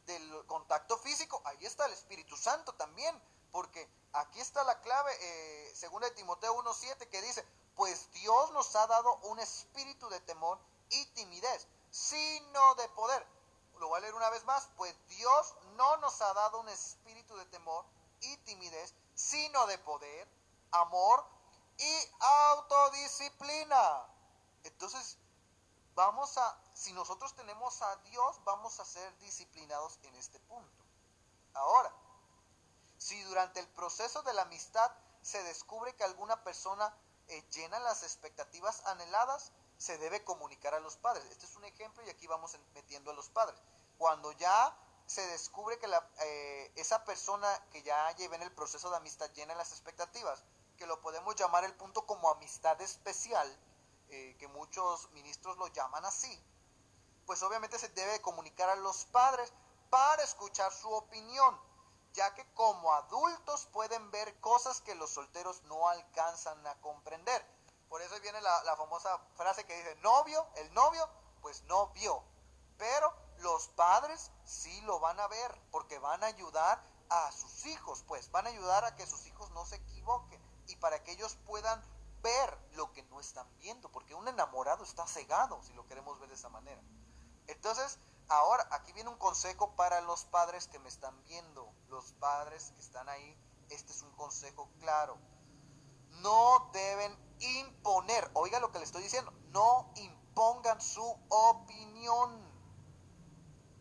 del contacto físico, ahí está el Espíritu Santo también, porque aquí está la clave, eh, según de Timoteo 1.7, que dice, pues Dios nos ha dado un espíritu de temor y timidez, sino de poder. Lo voy a leer una vez más, pues Dios no nos ha dado un espíritu de temor y timidez, sino de poder, amor y autodisciplina. Entonces, vamos a, si nosotros tenemos a Dios, vamos a ser disciplinados en este punto. Ahora, si durante el proceso de la amistad se descubre que alguna persona eh, llena las expectativas anheladas, se debe comunicar a los padres. Este es un ejemplo y aquí vamos metiendo a los padres. Cuando ya se descubre que la, eh, esa persona que ya lleva en el proceso de amistad llena las expectativas, que lo podemos llamar el punto como amistad especial, eh, que muchos ministros lo llaman así, pues obviamente se debe comunicar a los padres para escuchar su opinión, ya que como adultos pueden ver cosas que los solteros no alcanzan a comprender. Por eso viene la, la famosa frase que dice, novio, el novio, pues no vio. Pero los padres sí lo van a ver, porque van a ayudar a sus hijos, pues van a ayudar a que sus hijos no se equivoquen y para que ellos puedan ver lo que no están viendo, porque un enamorado está cegado, si lo queremos ver de esa manera. Entonces, ahora aquí viene un consejo para los padres que me están viendo, los padres que están ahí, este es un consejo claro no deben imponer, oiga lo que le estoy diciendo, no impongan su opinión,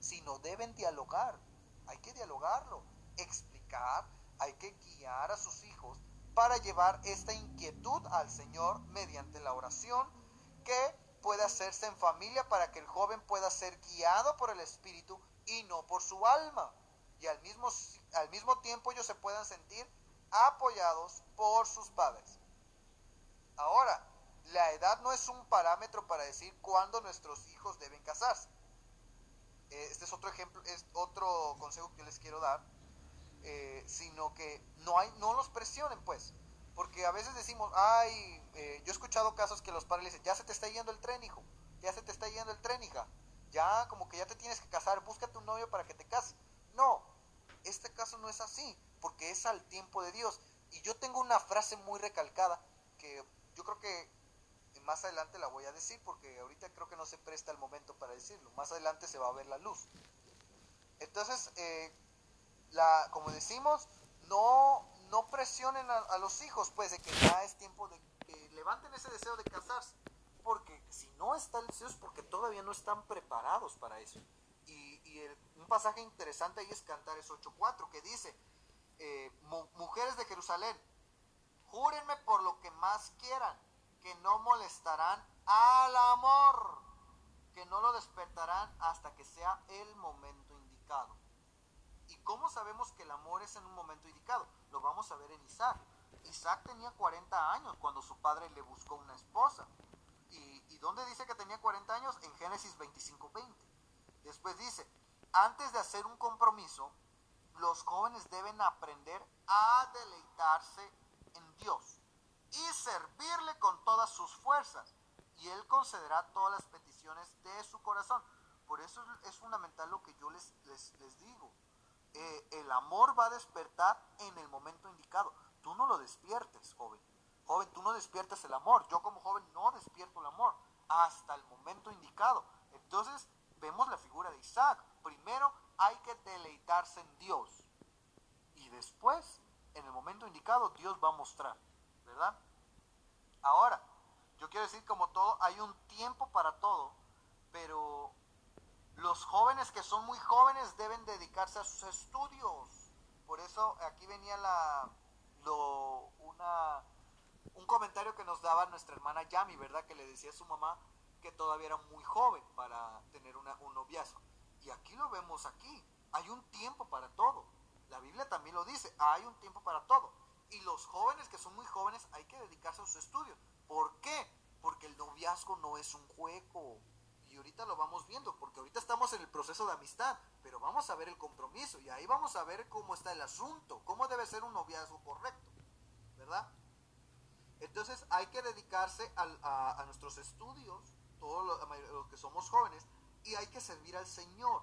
sino deben dialogar. Hay que dialogarlo, explicar, hay que guiar a sus hijos para llevar esta inquietud al Señor mediante la oración que puede hacerse en familia para que el joven pueda ser guiado por el Espíritu y no por su alma. Y al mismo, al mismo tiempo ellos se puedan sentir apoyados por sus padres. Ahora, la edad no es un parámetro para decir cuándo nuestros hijos deben casarse. Eh, este es otro ejemplo, es otro consejo que les quiero dar, eh, sino que no hay, no los presionen, pues, porque a veces decimos, ay, eh, yo he escuchado casos que los padres dicen, ya se te está yendo el tren, hijo, ya se te está yendo el tren, hija, ya como que ya te tienes que casar, búscate un novio para que te cases. No, este caso no es así porque es al tiempo de Dios. Y yo tengo una frase muy recalcada que yo creo que más adelante la voy a decir porque ahorita creo que no se presta el momento para decirlo. Más adelante se va a ver la luz. Entonces, eh, la, como decimos, no, no presionen a, los hijos, pues, de que ya es tiempo de que levanten ese deseo de casarse. Porque si no está el deseo es porque todavía no están preparados para eso. Y, un pasaje interesante ahí es Cantares 8.4, que dice, eh, mujeres de Jerusalén, júrenme por lo que más quieran, que no molestarán al amor, que no lo despertarán hasta que sea el momento indicado. ¿Y cómo sabemos que el amor es en un momento indicado? Lo vamos a ver en Isaac. Isaac tenía 40 años cuando su padre le buscó una esposa. ¿Y, y dónde dice que tenía 40 años? En Génesis 25.20. Después dice, antes de hacer un compromiso, los jóvenes deben aprender a deleitarse en Dios y servirle con todas sus fuerzas. Y Él concederá todas las peticiones de su corazón. Por eso es fundamental lo que yo les, les, digo. Eh, el amor va a despertar en el momento indicado. Tú no lo despiertes, joven. Joven, tú no despiertes el amor. Yo como joven no despierto el amor hasta el momento indicado. Entonces vemos la figura de Isaac. Primero hay que deleitarse en Dios. Y después, en el momento indicado, Dios va a mostrar, ¿verdad? Ahora, yo quiero decir, como todo, hay un tiempo para todo, pero los jóvenes que son muy jóvenes deben dedicarse a sus estudios. Por eso aquí venía la, un comentario que nos daba nuestra hermana Yami, ¿verdad? Que le decía a su mamá que todavía era muy joven para tener un noviazgo. Y aquí lo vemos aquí. Hay un tiempo para todo. La Biblia también lo dice, hay un tiempo para todo. Y los jóvenes que son muy jóvenes hay que dedicarse a sus estudios. ¿Por qué? Porque el noviazgo no es un juego. Y ahorita lo vamos viendo, porque ahorita estamos en el proceso de amistad, pero vamos a ver el compromiso y ahí vamos a ver cómo está el asunto, cómo debe ser un noviazgo correcto, ¿verdad? Entonces hay que dedicarse a, nuestros estudios, todos los, que somos jóvenes, y hay que servir al Señor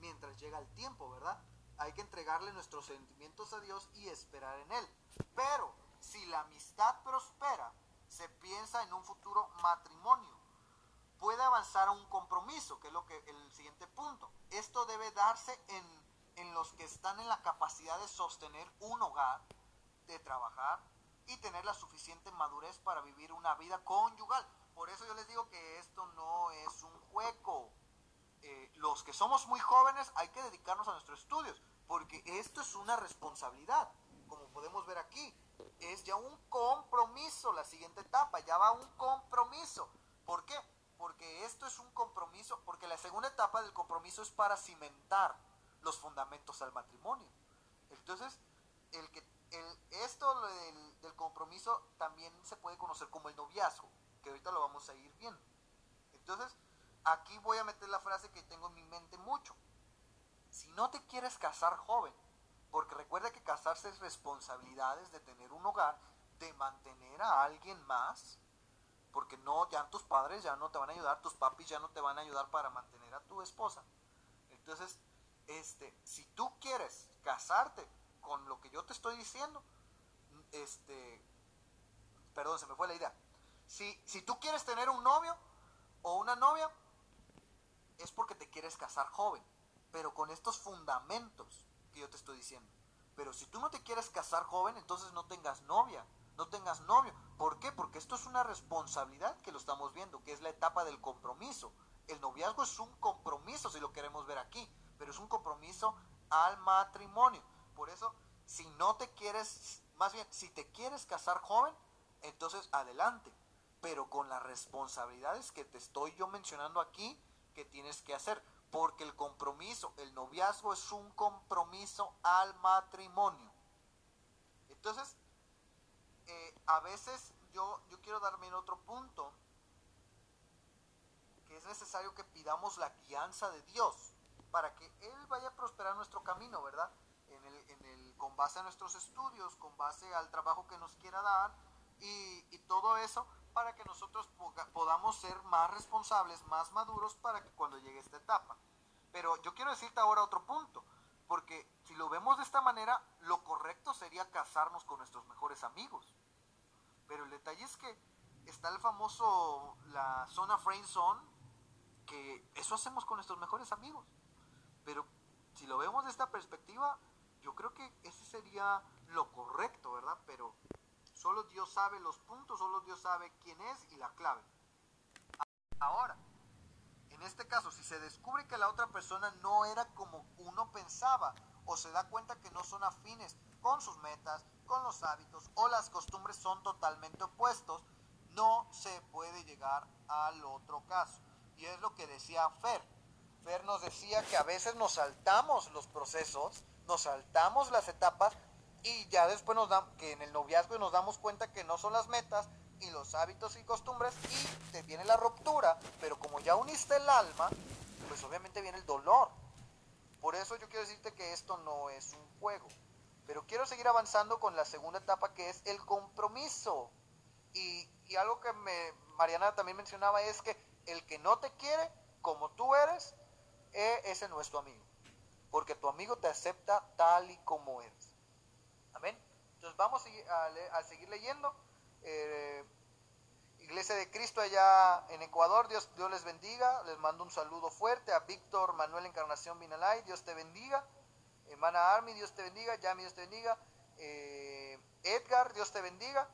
mientras llega el tiempo, ¿verdad? Hay que entregarle nuestros sentimientos a Dios y esperar en Él. Pero si la amistad prospera, se piensa en un futuro matrimonio. Puede avanzar a un compromiso, que es lo que el siguiente punto. Esto debe darse en, en los que están en la capacidad de sostener un hogar, de trabajar, y tener la suficiente madurez para vivir una vida conyugal. Por eso yo les digo que esto no es un juego. Eh, los que somos muy jóvenes hay que dedicarnos a nuestros estudios, porque esto es una responsabilidad, como podemos ver aquí. Es ya un compromiso la siguiente etapa, ya va un compromiso. ¿Por qué? Porque esto es un compromiso, porque la segunda etapa del compromiso es para cimentar los fundamentos al matrimonio. Entonces, el que el, esto del, del, compromiso también se puede conocer como el noviazgo, que ahorita lo vamos a ir viendo. Entonces, aquí voy a meter la frase que tengo en mi mente mucho. Si no te quieres casar joven, porque recuerda que casarse es responsabilidades de tener un hogar, de mantener a alguien más, porque no, ya tus padres ya no te van a ayudar, tus papis ya no te van a ayudar para mantener a tu esposa. Entonces, este, si tú quieres casarte, con lo que yo te estoy diciendo, este, perdón, se me fue la idea. Si, si tú quieres tener un novio o una novia, es porque te quieres casar joven, pero con estos fundamentos que yo te estoy diciendo. Pero si tú no te quieres casar joven, entonces no tengas novia, no tengas novio. ¿Por qué? Porque esto es una responsabilidad que lo estamos viendo, que es la etapa del compromiso. El noviazgo es un compromiso, si lo queremos ver aquí, pero es un compromiso al matrimonio. Por eso, si no te quieres, más bien, si te quieres casar joven, entonces adelante, pero con las responsabilidades que te estoy yo mencionando aquí, que tienes que hacer, porque el compromiso, el noviazgo es un compromiso al matrimonio. Entonces, a veces yo, yo quiero darme en otro punto, que es necesario que pidamos la guianza de Dios para que Él vaya a prosperar nuestro camino, ¿verdad? con base a nuestros estudios, con base al trabajo que nos quiera dar y, todo eso para que nosotros podamos ser más responsables, más maduros para que cuando llegue esta etapa. Pero yo quiero decirte ahora otro punto, porque si lo vemos de esta manera, lo correcto sería casarnos con nuestros mejores amigos. Pero el detalle es que está el famoso, la zona friend zone, que eso hacemos con nuestros mejores amigos. Pero si lo vemos de esta perspectiva, yo creo que ese sería lo correcto, ¿verdad? Pero solo Dios sabe los puntos, solo Dios sabe quién es y la clave. Ahora, en este caso, si se descubre que la otra persona no era como uno pensaba o se da cuenta que no son afines con sus metas, con los hábitos o las costumbres son totalmente opuestos, no se puede llegar al otro caso. Y es lo que decía Fer. Fer nos decía que a veces nos saltamos los procesos nos saltamos las etapas y ya después nos da, que en el noviazgo nos damos cuenta que no son las metas y los hábitos y costumbres y te viene la ruptura, pero como ya uniste el alma, pues obviamente viene el dolor. Por eso yo quiero decirte que esto no es un juego. Pero quiero seguir avanzando con la segunda etapa que es el compromiso. Y, y algo que me, Mariana también mencionaba es que el que no te quiere como tú eres, eh, ese no es tu amigo porque tu amigo te acepta tal y como eres. Amén. Entonces vamos a, seguir leyendo. Eh, Iglesia de Cristo allá en Ecuador, Dios, Dios les bendiga. Les mando un saludo fuerte a Víctor Manuel Encarnación Vinalay, Dios te bendiga. Hermana Armi, Dios te bendiga. Yami, Dios te bendiga. Eh, Edgar, Dios te bendiga.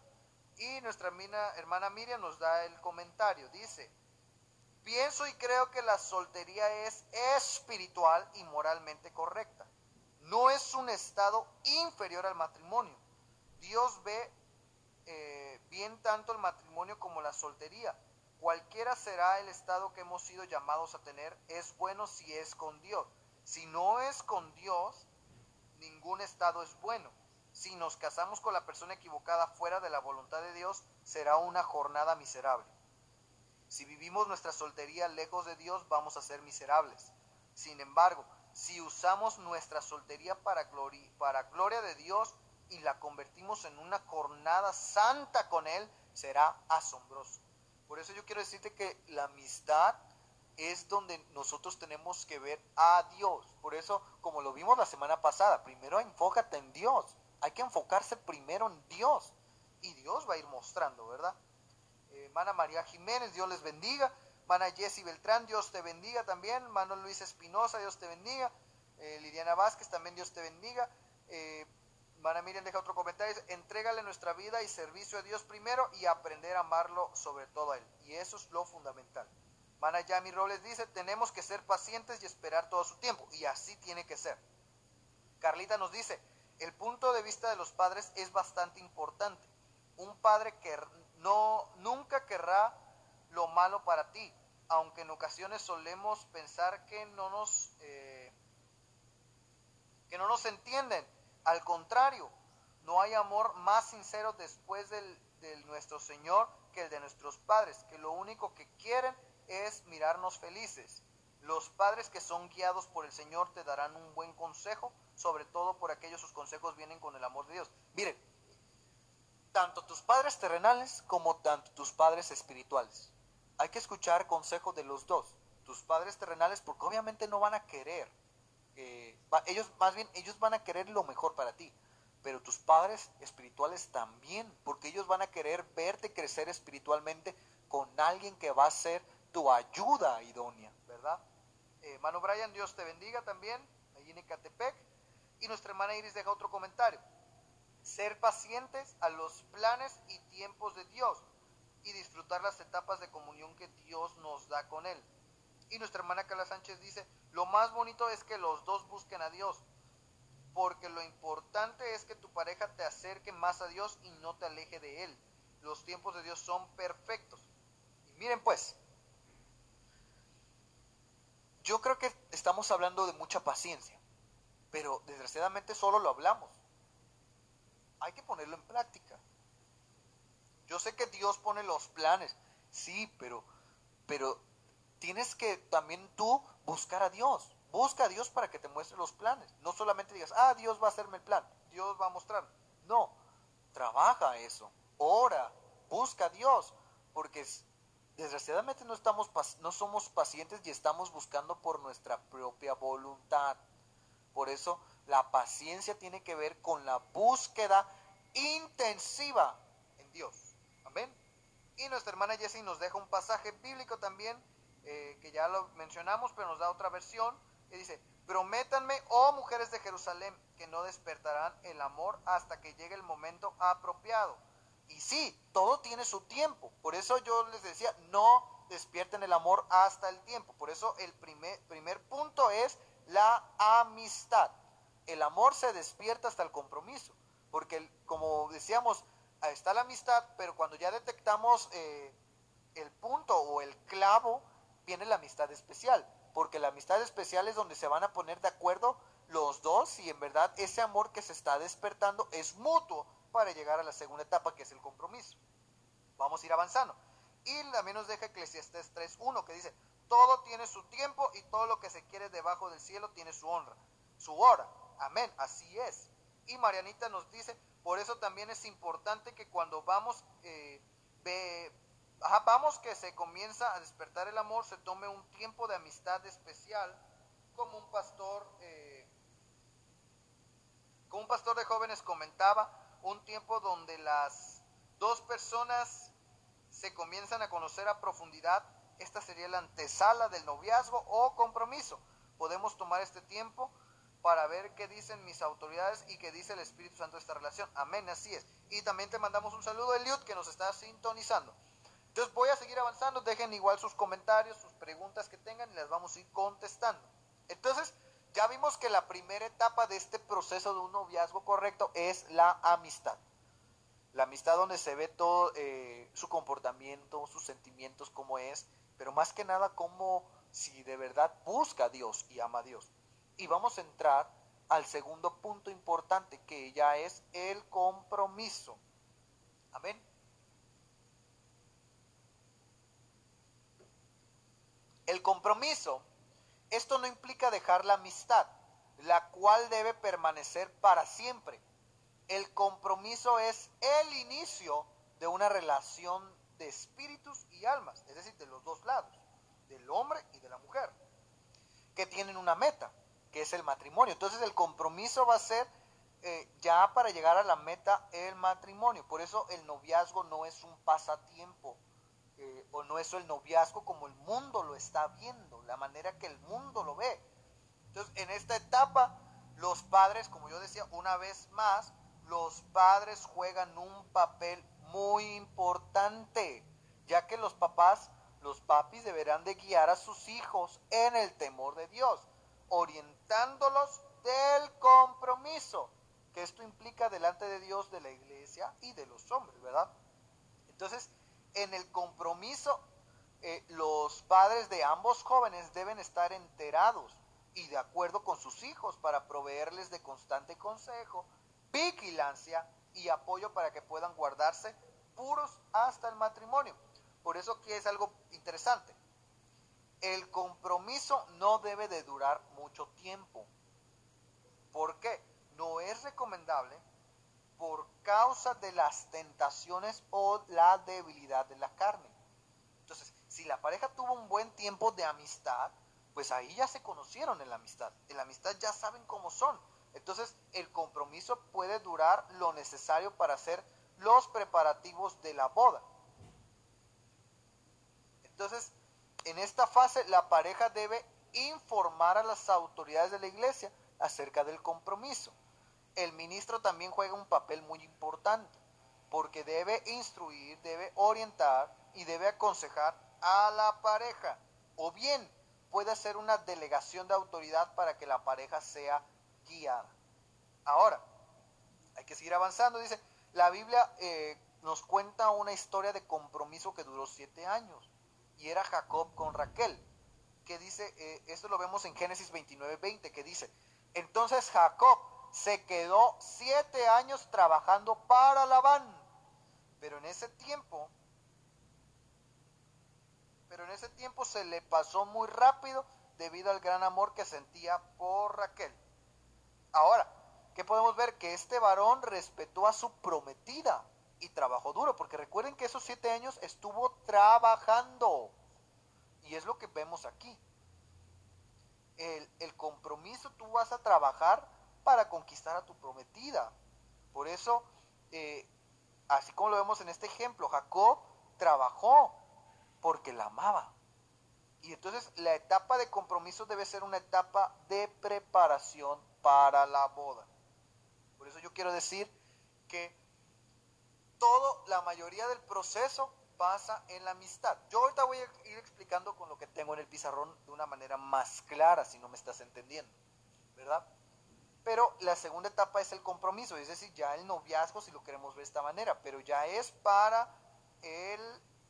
Y nuestra hermana Miriam nos da el comentario. Dice, Pienso y creo que la soltería es espiritual y moralmente correcta. No es un estado inferior al matrimonio. Dios ve eh, bien tanto el matrimonio como la soltería. Cualquiera será el estado que hemos sido llamados a tener, es bueno si es con Dios. Si no es con Dios, ningún estado es bueno. Si nos casamos con la persona equivocada fuera de la voluntad de Dios, será una jornada miserable. Si vivimos nuestra soltería lejos de Dios, vamos a ser miserables. Sin embargo, si usamos nuestra soltería para gloria, para gloria de Dios y la convertimos en una jornada santa con Él, será asombroso. Por eso yo quiero decirte que la amistad es donde nosotros tenemos que ver a Dios. Por eso, como lo vimos la semana pasada, primero enfócate en Dios. Hay que enfocarse primero en Dios. Y Dios va a ir mostrando, ¿verdad? Eh, Mana María Jiménez, Dios les bendiga. Mana Jessy Beltrán, Dios te bendiga también. Mano Luis Espinosa, Dios te bendiga. Eh, Liliana Vázquez, también Dios te bendiga. Eh, Miriam deja otro comentario. Entrégale nuestra vida y servicio a Dios primero y aprender a amarlo sobre todo a Él. Y eso es lo fundamental. Mana Yami Robles dice, tenemos que ser pacientes y esperar todo su tiempo. Y así tiene que ser. Carlita nos dice, el punto de vista de los padres es bastante importante. Un padre que no, nunca querrá lo malo para ti, aunque en ocasiones solemos pensar que no nos, eh, que no nos entienden. Al contrario, no hay amor más sincero después del, de nuestro Señor que el de nuestros padres, que lo único que quieren es mirarnos felices. Los padres que son guiados por el Señor te darán un buen consejo, sobre todo por aquellos sus consejos vienen con el amor de Dios. Miren, tanto tus padres terrenales como tanto tus padres espirituales. Hay que escuchar consejos de los dos. Tus padres terrenales porque obviamente no van a querer. Eh, ellos más bien ellos van a querer lo mejor para ti. Pero tus padres espirituales también, porque ellos van a querer verte crecer espiritualmente con alguien que va a ser tu ayuda idónea, ¿verdad? Eh, Mano Brian, Dios te bendiga también, allí en Ecatepec. Y nuestra hermana Iris deja otro comentario. Ser pacientes a los planes y tiempos de Dios y disfrutar las etapas de comunión que Dios nos da con Él. Y nuestra hermana Carla Sánchez dice, lo más bonito es que los dos busquen a Dios, porque lo importante es que tu pareja te acerque más a Dios y no te aleje de Él. Los tiempos de Dios son perfectos. Y miren pues, yo creo que estamos hablando de mucha paciencia, pero desgraciadamente solo lo hablamos. Hay que ponerlo en práctica. Yo sé que Dios pone los planes, sí, pero, pero tienes que también tú buscar a Dios. Busca a Dios para que te muestre los planes. No solamente digas, ah, Dios va a hacerme el plan, Dios va a mostrar. No, trabaja eso, ora, busca a Dios, porque desgraciadamente no, estamos, no somos pacientes y estamos buscando por nuestra propia voluntad. Por eso la paciencia tiene que ver con la búsqueda intensiva en Dios. Amén. Y nuestra hermana Jessie nos deja un pasaje bíblico también, eh, que ya lo mencionamos, pero nos da otra versión, que dice, prométanme, oh mujeres de Jerusalén, que no despertarán el amor hasta que llegue el momento apropiado y sí, todo tiene su tiempo. Por eso yo les decía, no despierten el amor hasta el tiempo. Por eso el primer, primer punto es la amistad. El amor se despierta hasta el compromiso. Porque como decíamos, está la amistad, pero cuando ya detectamos eh, el punto o el clavo, viene la amistad especial. Porque la amistad especial es donde se van a poner de acuerdo los dos y en verdad ese amor que se está despertando es mutuo para llegar a la segunda etapa que es el compromiso. Vamos a ir avanzando. Y también nos deja Eclesiastes 3.1 que dice, todo tiene su tiempo y todo lo que se quiere debajo del cielo tiene su honra, su hora. Amén, así es. Y Marianita nos dice, por eso también es importante que cuando vamos, eh, vamos que se comienza a despertar el amor, se tome un tiempo de amistad especial, como un pastor, eh, como un pastor de jóvenes comentaba, un tiempo donde las dos personas se comienzan a conocer a profundidad. Esta sería la antesala del noviazgo o compromiso. Podemos tomar este tiempo para ver qué dicen mis autoridades y qué dice el Espíritu Santo de esta relación. Amén, así es. Y también te mandamos un saludo, Eliud, que nos está sintonizando. Entonces voy a seguir avanzando. Dejen igual sus comentarios, sus preguntas que tengan y las vamos a ir contestando. Entonces, ya vimos que la primera etapa de este proceso de un noviazgo correcto es la amistad. La amistad donde se ve todo eh, su comportamiento, sus sentimientos, cómo es, pero más que nada cómo si de verdad busca a Dios y ama a Dios. Y vamos a entrar al segundo punto importante, que ya es el compromiso. Amén. El compromiso, esto no implica dejar la amistad, la cual debe permanecer para siempre. El compromiso es el inicio de una relación de espíritus y almas, es decir, de los dos lados, del hombre y de la mujer, que tienen una meta, que es el matrimonio. Entonces el compromiso va a ser eh, ya para llegar a la meta el matrimonio. Por eso el noviazgo no es un pasatiempo, eh, o no es el noviazgo como el mundo lo está viendo, la manera que el mundo lo ve. Entonces, en esta etapa, los padres, como yo decía una vez más, los padres juegan un papel muy importante, ya que los papás, los papis deberán de guiar a sus hijos en el temor de Dios, orientándolos del compromiso, que esto implica delante de Dios, de la iglesia y de los hombres, ¿verdad? Entonces, en el compromiso, eh, los padres de ambos jóvenes deben estar enterados y de acuerdo con sus hijos para proveerles de constante consejo, vigilancia y apoyo para que puedan guardarse puros hasta el matrimonio. Por eso que es algo interesante. El compromiso no debe de durar mucho tiempo. ¿Por qué? No es recomendable por causa de las tentaciones o la debilidad de la carne. Entonces, si la pareja tuvo un buen tiempo de amistad, pues ahí ya se conocieron en la amistad. En la amistad ya saben cómo son. Entonces, el compromiso puede durar lo necesario para hacer los preparativos de la boda. Entonces, en esta fase, la pareja debe informar a las autoridades de la iglesia acerca del compromiso el ministro también juega un papel muy importante, porque debe instruir, debe orientar y debe aconsejar a la pareja. O bien puede hacer una delegación de autoridad para que la pareja sea guiada. Ahora, hay que seguir avanzando. Dice, la Biblia eh, nos cuenta una historia de compromiso que duró siete años. Y era Jacob con Raquel. Que dice, eh, esto lo vemos en Génesis 29, 20, que dice, entonces Jacob se quedó siete años trabajando para Labán. Pero en ese tiempo, pero en ese tiempo se le pasó muy rápido debido al gran amor que sentía por Raquel. Ahora, ¿qué podemos ver? Que este varón respetó a su prometida y trabajó duro, porque recuerden que esos siete años estuvo trabajando. Y es lo que vemos aquí. El, el compromiso, tú vas a trabajar para conquistar a tu prometida. Por eso, eh, así como lo vemos en este ejemplo, Jacob trabajó porque la amaba. Y entonces la etapa de compromiso debe ser una etapa de preparación para la boda. Por eso yo quiero decir que todo, la mayoría del proceso pasa en la amistad. Yo ahorita voy a ir explicando con lo que tengo en el pizarrón de una manera más clara, si no me estás entendiendo, ¿verdad? Pero la segunda etapa es el compromiso, es decir, ya el noviazgo, si lo queremos ver de esta manera, pero ya es para el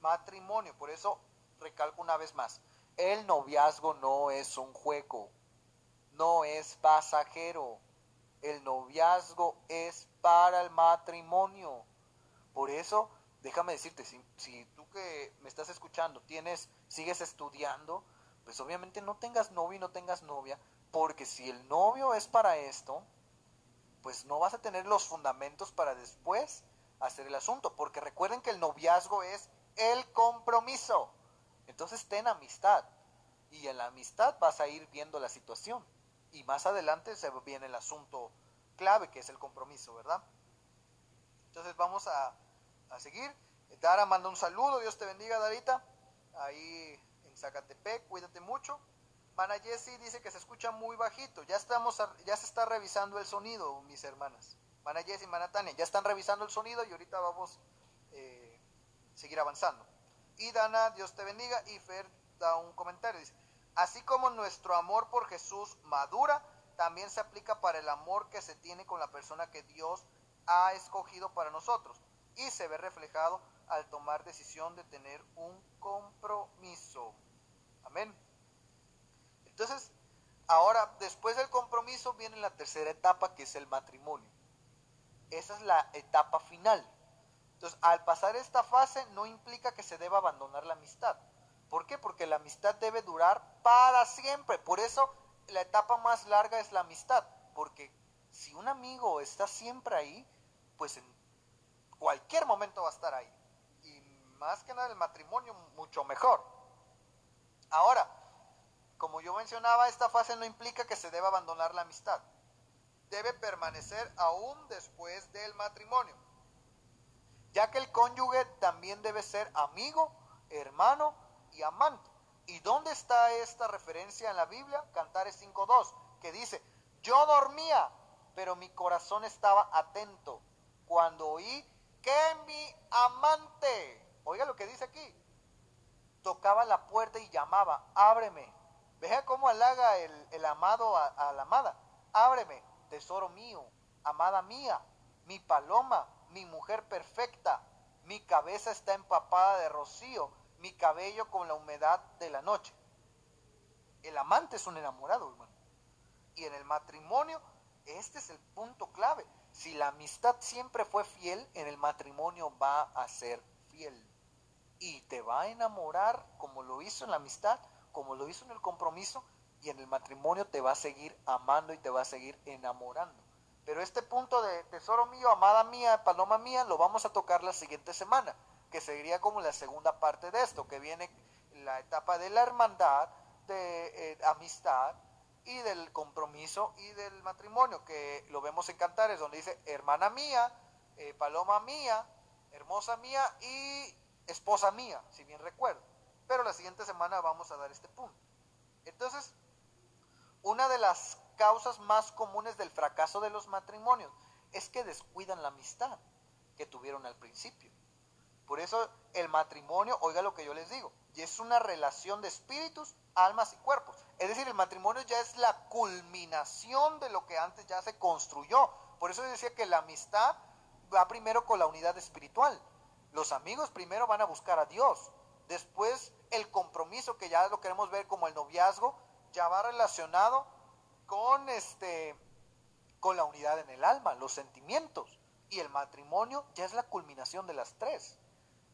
matrimonio. Por eso recalco una vez más, el noviazgo no es un juego, no es pasajero. El noviazgo es para el matrimonio. Por eso, déjame decirte, si, si tú que me estás escuchando tienes, sigues estudiando, pues obviamente no tengas novio y no tengas novia, porque si el novio es para esto, pues no vas a tener los fundamentos para después hacer el asunto. Porque recuerden que el noviazgo es el compromiso. Entonces ten amistad. Y en la amistad vas a ir viendo la situación. Y más adelante se viene el asunto clave, que es el compromiso, ¿verdad? Entonces vamos a, a seguir. Dara manda un saludo. Dios te bendiga, Darita. Ahí en Zacatepec. Cuídate mucho. Mana Jessie dice que se escucha muy bajito. Ya estamos, ya se está revisando el sonido, mis hermanas. Mana Jessie, Mana Tania, ya están revisando el sonido y ahorita vamos a eh, seguir avanzando. Y Dana, Dios te bendiga. Y Fer da un comentario. Dice, así como nuestro amor por Jesús madura, también se aplica para el amor que se tiene con la persona que Dios ha escogido para nosotros. y se ve reflejado al tomar decisión de tener un compromiso. Amén. Entonces, ahora, después del compromiso viene la tercera etapa, que es el matrimonio. Esa es la etapa final. Entonces, al pasar esta fase no implica que se deba abandonar la amistad. ¿Por qué? Porque la amistad debe durar para siempre. Por eso la etapa más larga es la amistad. Porque si un amigo está siempre ahí, pues en cualquier momento va a estar ahí. Y más que nada el matrimonio, mucho mejor. Ahora, como yo mencionaba, esta fase no implica que se deba abandonar la amistad. Debe permanecer aún después del matrimonio ya que el cónyuge también debe ser amigo, hermano y amante. ¿Y dónde está esta referencia en la Biblia? Cantares 5.2, que dice, yo dormía, pero mi corazón estaba atento cuando oí que mi amante, oiga lo que dice aquí, tocaba la puerta y llamaba, ábreme. Veja cómo halaga el, amado a, a la amada, ábreme, tesoro mío, amada mía, mi paloma, mi mujer perfecta, mi cabeza está empapada de rocío, mi cabello con la humedad de la noche. El amante es un enamorado, hermano. Y en el matrimonio, este es el punto clave. Si la amistad siempre fue fiel, en el matrimonio va a ser fiel. Y te va a enamorar como lo hizo en la amistad, como lo hizo en el compromiso, y en el matrimonio te va a seguir amando y te va a seguir enamorando. Pero este punto de tesoro mío, amada mía, paloma mía, lo vamos a tocar la siguiente semana, que seguiría como la segunda parte de esto, que viene la etapa de la hermandad, de eh, amistad y del compromiso y del matrimonio, que lo vemos en Cantares, donde dice hermana mía, eh, paloma mía, hermosa mía y esposa mía, si bien recuerdo. Pero la siguiente semana vamos a dar este punto. Entonces, una de las causas más comunes del fracaso de los matrimonios es que descuidan la amistad que tuvieron al principio. Por eso el matrimonio, oiga lo que yo les digo, y es una relación de espíritus, almas y cuerpos. Es decir, el matrimonio ya es la culminación de lo que antes ya se construyó. Por eso decía que la amistad va primero con la unidad espiritual. Los amigos primero van a buscar a Dios. Después el compromiso, que ya lo queremos ver como el noviazgo, ya va relacionado con este con la unidad en el alma, los sentimientos. Y el matrimonio ya es la culminación de las tres.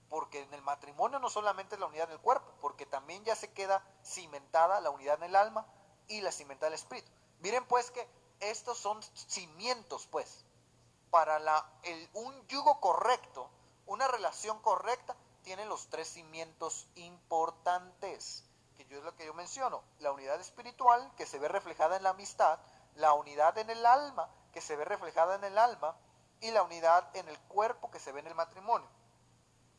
Porque en el matrimonio no solamente es la unidad del cuerpo, porque también ya se queda cimentada la unidad en el alma y la cimentada del espíritu. Miren pues que estos son cimientos pues. Para la, el, un yugo correcto, una relación correcta, tiene los tres cimientos importantes que yo es lo que yo menciono, la unidad espiritual que se ve reflejada en la amistad, la unidad en el alma que se ve reflejada en el alma y la unidad en el cuerpo que se ve en el matrimonio.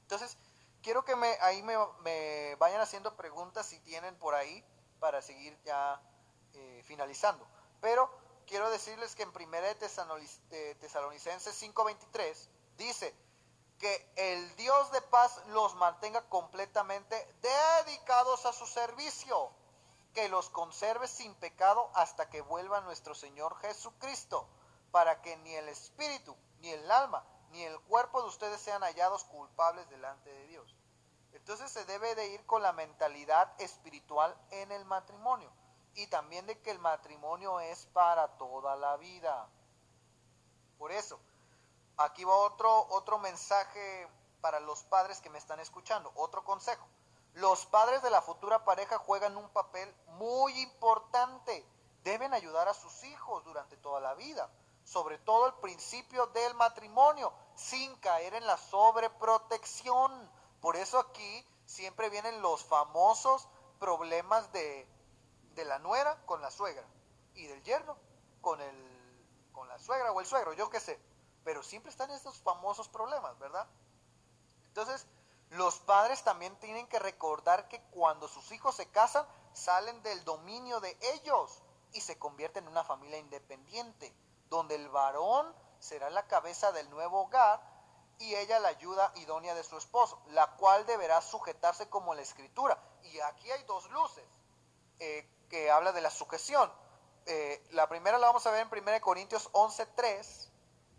Entonces, quiero que me, ahí me, vayan haciendo preguntas si tienen por ahí para seguir ya eh, finalizando. Pero quiero decirles que en 1 de Tesalonicenses 5:23 dice, que el Dios de paz los mantenga completamente dedicados a su servicio, que los conserve sin pecado hasta que vuelva nuestro Señor Jesucristo, para que ni el espíritu, ni el alma, ni el cuerpo de ustedes sean hallados culpables delante de Dios. Entonces se debe de ir con la mentalidad espiritual en el matrimonio y también de que el matrimonio es para toda la vida. Por eso, Aquí va otro, otro mensaje para los padres que me están escuchando, otro consejo. Los padres de la futura pareja juegan un papel muy importante. Deben ayudar a sus hijos durante toda la vida, sobre todo al principio del matrimonio, sin caer en la sobreprotección. Por eso aquí siempre vienen los famosos problemas de, de la nuera con la suegra y del yerno con, el, con la suegra o el suegro, yo qué sé pero siempre están estos famosos problemas, ¿verdad? Entonces, los padres también tienen que recordar que cuando sus hijos se casan, salen del dominio de ellos y se convierten en una familia independiente, donde el varón será la cabeza del nuevo hogar y ella la ayuda idónea de su esposo, la cual deberá sujetarse como la escritura. Y aquí hay dos luces eh, que habla de la sujeción. Eh, la primera la vamos a ver en 1 Corintios 11.3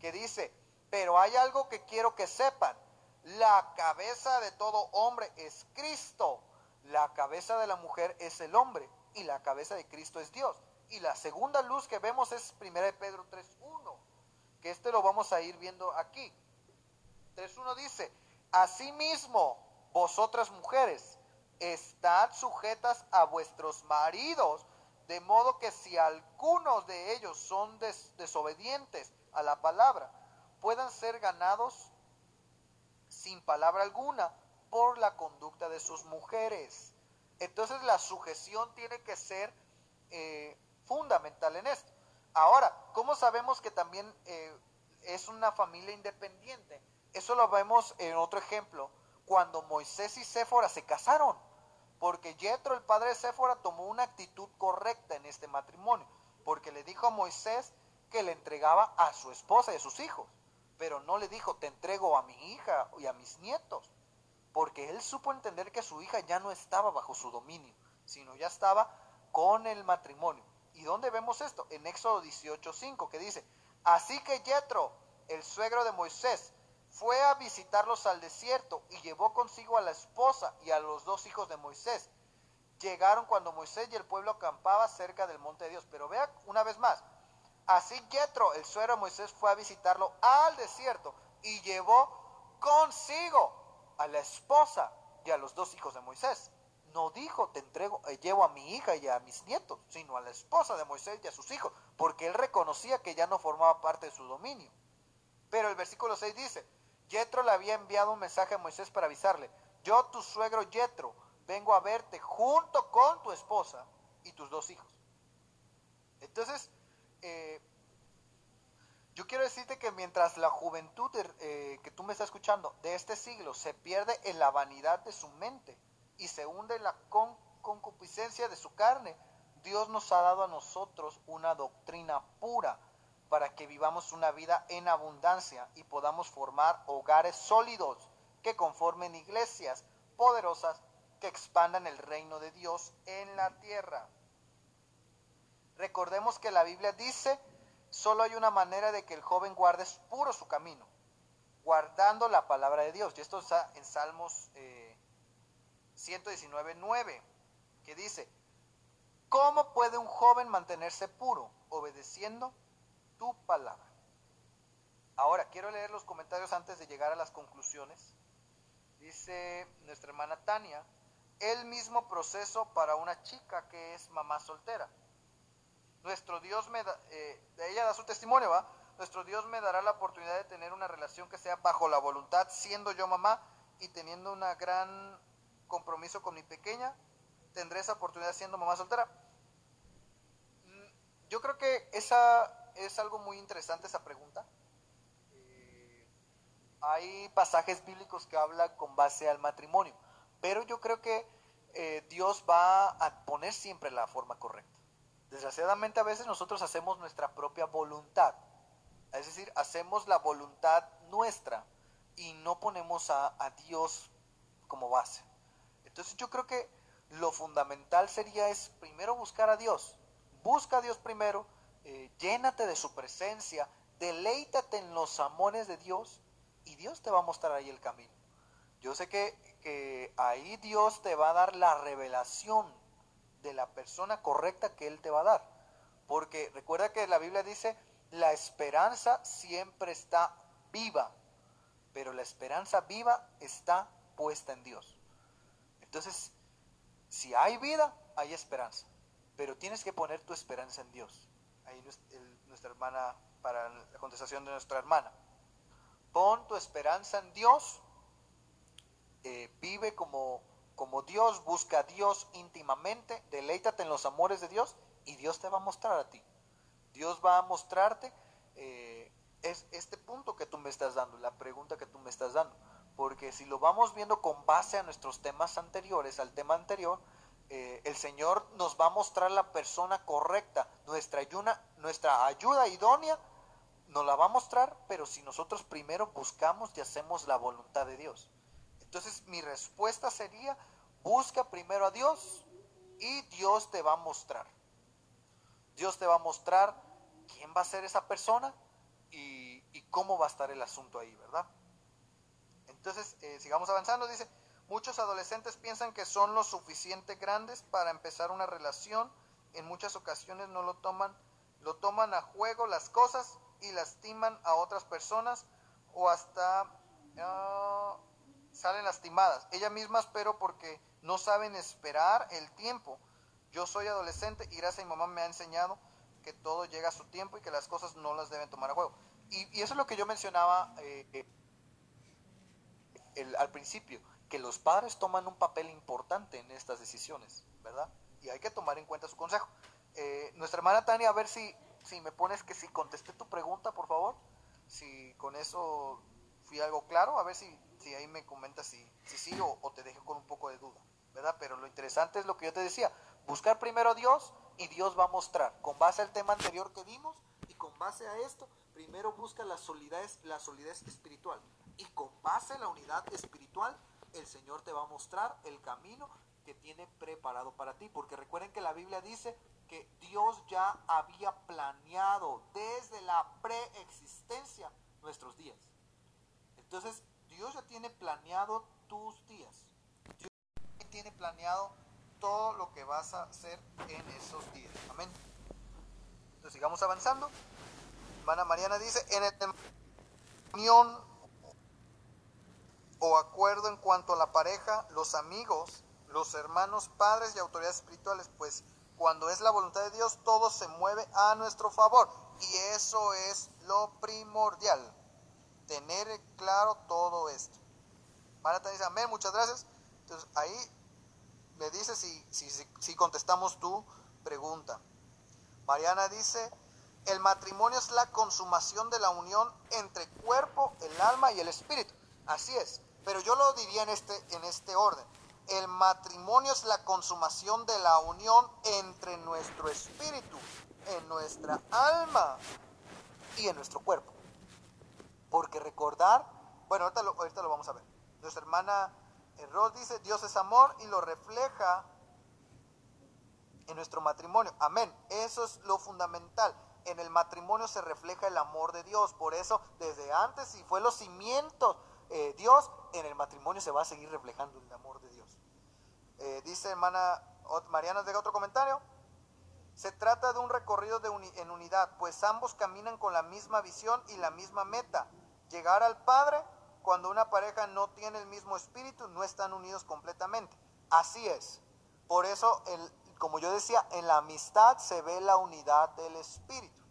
que dice, Pero hay algo que quiero que sepan. La cabeza de todo hombre es Cristo. La cabeza de la mujer es el hombre. Y la cabeza de Cristo es Dios. Y la segunda luz que vemos es 1 Pedro 3.1. Que este lo vamos a ir viendo aquí. 3.1 dice, Asimismo, vosotras mujeres, estad sujetas a vuestros maridos, de modo que si algunos de ellos son desobedientes a la palabra, puedan ser ganados sin palabra alguna por la conducta de sus mujeres. Entonces la sujeción tiene que ser eh, fundamental en esto. Ahora, ¿cómo sabemos que también eh, es una familia independiente? Eso lo vemos en otro ejemplo, cuando Moisés y Séfora se casaron porque Yetro, el padre de Séfora, tomó una actitud correcta en este matrimonio, porque le dijo a Moisés que le entregaba a su esposa y a sus hijos, pero no le dijo, te entrego a mi hija y a mis nietos, porque él supo entender que su hija ya no estaba bajo su dominio, sino ya estaba con el matrimonio. ¿Y dónde vemos esto? En Éxodo 18:5, que dice, así que Yetro, el suegro de Moisés, fue a visitarlos al desierto y llevó consigo a la esposa y a los dos hijos de Moisés. Llegaron cuando Moisés y el pueblo acampaba cerca del monte de Dios. Pero vea una vez más, así Jetro, el suegro de Moisés, fue a visitarlo al desierto y llevó consigo a la esposa y a los dos hijos de Moisés. No dijo, te entrego, eh, llevo a mi hija y a mis nietos, sino a la esposa de Moisés y a sus hijos, porque él reconocía que ya no formaba parte de su dominio. Pero el versículo 6 dice, Yetro le había enviado un mensaje a Moisés para avisarle, yo tu suegro Yetro vengo a verte junto con tu esposa y tus dos hijos. Entonces, eh, yo quiero decirte que mientras la juventud eh, que tú me estás escuchando de este siglo se pierde en la vanidad de su mente y se hunde en la concupiscencia de su carne, Dios nos ha dado a nosotros una doctrina pura para que vivamos una vida en abundancia y podamos formar hogares sólidos que conformen iglesias poderosas que expandan el reino de Dios en la tierra. Recordemos que la Biblia dice, solo hay una manera de que el joven guarde puro su camino, guardando la palabra de Dios. Y esto está en Salmos eh, 119, 9, que dice, ¿cómo puede un joven mantenerse puro? Obedeciendo tu palabra. Ahora, quiero leer los comentarios antes de llegar a las conclusiones. Dice nuestra hermana Tania, el mismo proceso para una chica que es mamá soltera. Nuestro Dios me da, eh, ella da su testimonio, ¿va? Nuestro Dios me dará la oportunidad de tener una relación que sea bajo la voluntad, siendo yo mamá y teniendo un gran compromiso con mi pequeña. Tendré esa oportunidad siendo mamá soltera. Mm, yo creo que esa es algo muy interesante esa pregunta. Eh, hay pasajes bíblicos que hablan con base al matrimonio, pero yo creo que eh, Dios va a poner siempre la forma correcta. Desgraciadamente a veces nosotros hacemos nuestra propia voluntad, es decir, hacemos la voluntad nuestra y no ponemos a, a Dios como base. Entonces yo creo que lo fundamental sería es primero buscar a Dios. Busca a Dios primero, eh, llénate de su presencia, deleítate en los amores de Dios y Dios te va a mostrar ahí el camino. Yo sé que, que ahí Dios te va a dar la revelación de la persona correcta que Él te va a dar. Porque recuerda que la Biblia dice, la esperanza siempre está viva, pero la esperanza viva está puesta en Dios. Entonces, si hay vida, hay esperanza, pero tienes que poner tu esperanza en Dios ahí nuestra hermana, para la contestación de nuestra hermana. Pon tu esperanza en Dios, eh, vive como, como Dios, busca a Dios íntimamente, deleítate en los amores de Dios y Dios te va a mostrar a ti. Dios va a mostrarte eh, es, este punto que tú me estás dando, la pregunta que tú me estás dando. Porque si lo vamos viendo con base a nuestros temas anteriores, al tema anterior, eh, el Señor nos va a mostrar la persona correcta, nuestra ayuda, nuestra ayuda idónea nos la va a mostrar, pero si nosotros primero buscamos y hacemos la voluntad de Dios. Entonces mi respuesta sería, busca primero a Dios y Dios te va a mostrar. Dios te va a mostrar quién va a ser esa persona y, cómo va a estar el asunto ahí, ¿verdad? Entonces, eh, sigamos avanzando, dice, muchos adolescentes piensan que son lo suficiente grandes para empezar una relación, en muchas ocasiones no lo toman, lo toman a juego las cosas y lastiman a otras personas o hasta ah, salen lastimadas. Ellas mismas, pero porque no saben esperar el tiempo. Yo soy adolescente y gracias a mi mamá me ha enseñado que todo llega a su tiempo y que las cosas no las deben tomar a juego. Y, eso es lo que yo mencionaba eh, al principio, que los padres toman un papel importante en estas decisiones, ¿verdad? Y hay que tomar en cuenta su consejo. Eh, nuestra hermana Tania, a ver si, si me pones que si contesté tu pregunta, por favor. Si con eso fui algo claro, a ver si, si ahí me comentas si, si sí o, o te dejo con un poco de duda, ¿verdad? Pero lo interesante es lo que yo te decía, buscar primero a Dios y Dios va a mostrar, con base al tema anterior que vimos y con base a esto, primero busca la solidez, la solidez espiritual y con base en la unidad espiritual, el Señor te va a mostrar el camino que tiene preparado para ti. Porque recuerden que la Biblia dice que Dios ya había planeado desde la preexistencia nuestros días. Entonces, Dios ya tiene planeado tus días. Dios tiene planeado todo lo que vas a hacer en esos días. Amén. Entonces, sigamos avanzando. Hermana Mariana dice, en el unión o acuerdo en cuanto a la pareja, los amigos, los hermanos, padres y autoridades espirituales, pues cuando es la voluntad de Dios, todo se mueve a nuestro favor. Y eso es lo primordial, tener claro todo esto. Marta dice, amén, muchas gracias. Entonces ahí me dice si, si, si contestamos tu pregunta. Mariana dice, el matrimonio es la consumación de la unión entre cuerpo, el alma y el espíritu. Así es. Pero yo lo diría en este, en este orden. El matrimonio es la consumación de la unión entre nuestro espíritu, en nuestra alma y en nuestro cuerpo. Porque recordar, bueno, ahorita lo, vamos a ver. Nuestra hermana Ross dice, Dios es amor y lo refleja en nuestro matrimonio. Amén. Eso es lo fundamental. En el matrimonio se refleja el amor de Dios. Por eso, desde antes, y fue los cimientos eh, Dios, en el matrimonio se va a seguir reflejando el amor de Dios. Eh, dice hermana Mariana, de otro comentario. Se trata de un recorrido de en unidad, pues ambos caminan con la misma visión y la misma meta. Llegar al Padre, cuando una pareja no tiene el mismo espíritu, no están unidos completamente. Así es. Por eso, el, como yo decía, en la amistad se ve la unidad del espíritu.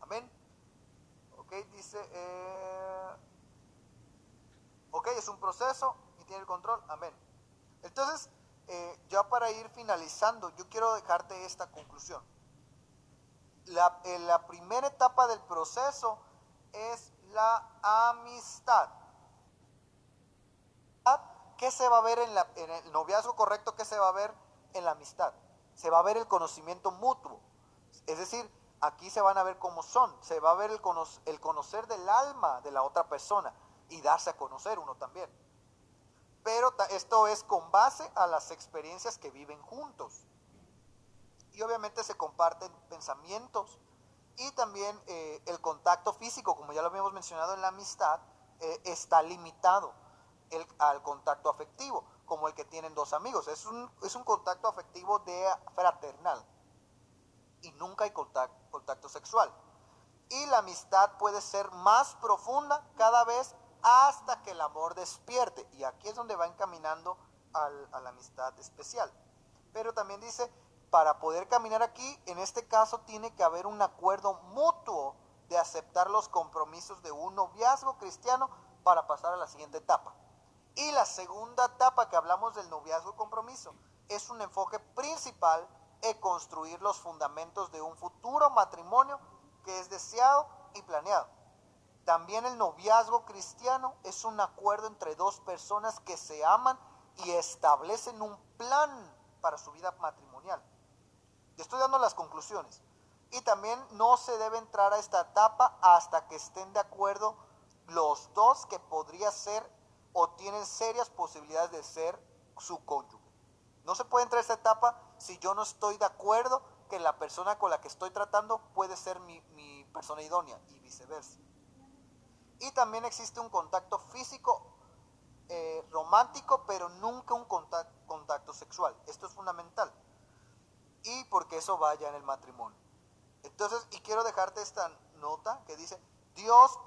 Amén. Ok, dice... Eh, ok, es un proceso y tiene el control, amén. Entonces, eh, ya para ir finalizando, yo quiero dejarte esta conclusión. La, eh, la primera etapa del proceso es la amistad. ¿Qué se va a ver en, la, el noviazgo correcto? ¿Qué se va a ver en la amistad? Se va a ver el conocimiento mutuo. Es decir, aquí se van a ver cómo son. Se va a ver el, el conocer del alma de la otra persona y darse a conocer uno también. Pero esto es con base a las experiencias que viven juntos. Y obviamente se comparten pensamientos y también eh, el contacto físico, como ya lo habíamos mencionado en la amistad, eh, está limitado al contacto afectivo, como el que tienen dos amigos. Es un, es un contacto afectivo de fraternal y nunca hay contacto, contacto sexual. Y la amistad puede ser más profunda cada vez hasta que el amor despierte. Y aquí es donde va encaminando a la amistad especial. Pero también dice, para poder caminar aquí, en este caso tiene que haber un acuerdo mutuo de aceptar los compromisos de un noviazgo cristiano para pasar a la siguiente etapa. Y la segunda etapa que hablamos del noviazgo compromiso es un enfoque principal en construir los fundamentos de un futuro matrimonio que es deseado y planeado. También el noviazgo cristiano es un acuerdo entre dos personas que se aman y establecen un plan para su vida matrimonial. Estoy dando las conclusiones. Y también no se debe entrar a esta etapa hasta que estén de acuerdo los dos que podría ser o tienen serias posibilidades de ser su cónyuge. No se puede entrar a esta etapa si yo no estoy de acuerdo que la persona con la que estoy tratando puede ser mi, persona idónea y viceversa. Y también existe un contacto físico eh, romántico, pero nunca un contacto sexual. Esto es fundamental. Y porque eso vaya en el matrimonio. Entonces, y quiero dejarte esta nota que dice, Dios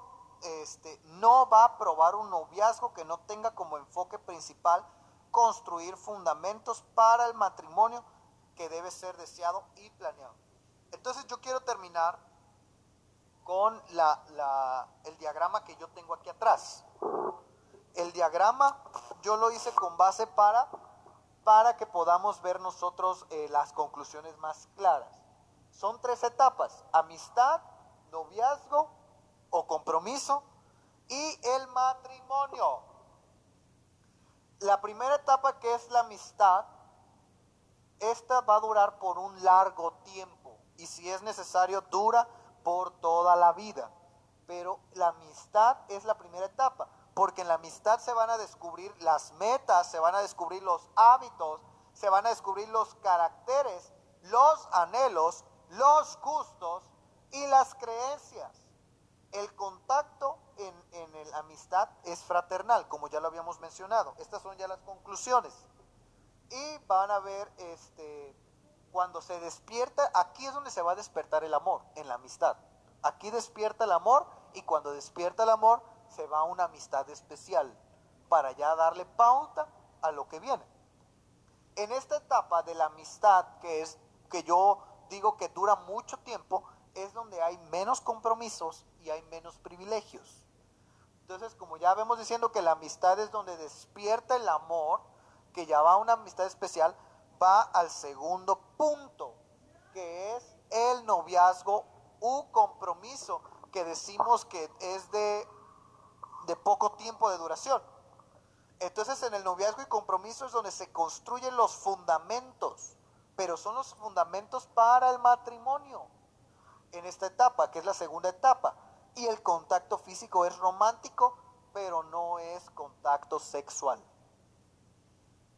este, no va a aprobar un noviazgo que no tenga como enfoque principal construir fundamentos para el matrimonio que debe ser deseado y planeado. Entonces yo quiero terminar con la, el diagrama que yo tengo aquí atrás. El diagrama yo lo hice con base para, para que podamos ver nosotros eh, las conclusiones más claras. Son tres etapas, amistad, noviazgo o compromiso y el matrimonio. La primera etapa que es la amistad, esta va a durar por un largo tiempo y si es necesario dura por toda la vida. Pero la amistad es la primera etapa, porque en la amistad se van a descubrir las metas, se van a descubrir los hábitos, se van a descubrir los caracteres, los anhelos, los gustos y las creencias. El contacto en, en la amistad es fraternal, como ya lo habíamos mencionado. Estas son ya las conclusiones. Y van a ver este, cuando se despierta, aquí es donde se va a despertar el amor, en la amistad. Aquí despierta el amor y cuando despierta el amor se va una amistad especial para ya darle pauta a lo que viene. En esta etapa de la amistad, que es que yo digo que dura mucho tiempo, es donde hay menos compromisos y hay menos privilegios. Entonces, como ya vemos diciendo que la amistad es donde despierta el amor, que ya va a una amistad especial, va al segundo punto, que es el noviazgo u compromiso, que decimos que es de, de poco tiempo de duración. Entonces en el noviazgo y compromiso es donde se construyen los fundamentos, pero son los fundamentos para el matrimonio en esta etapa, que es la segunda etapa. Y el contacto físico es romántico, pero no es contacto sexual.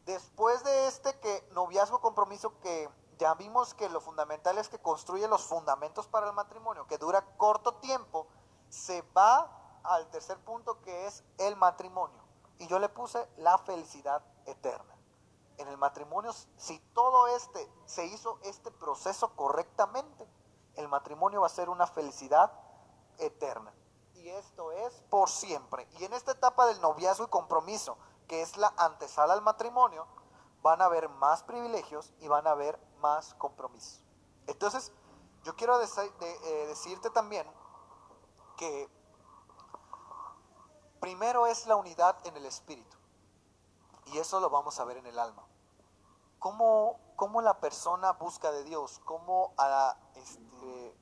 Después de este que noviazgo compromiso que ya vimos que lo fundamental es que construye los fundamentos para el matrimonio, que dura corto tiempo, se va al tercer punto que es el matrimonio. Y yo le puse la felicidad eterna. En el matrimonio, si todo este se hizo este proceso correctamente, el matrimonio va a ser una felicidad eterna. Y esto es por siempre. Y en esta etapa del noviazgo y compromiso, que es la antesala al matrimonio, van a haber más privilegios y van a haber más compromisos. Entonces, yo quiero eh, decirte también que primero es la unidad en el espíritu. Y eso lo vamos a ver en el alma. ¿Cómo, cómo la persona busca de Dios? ¿Cómo este,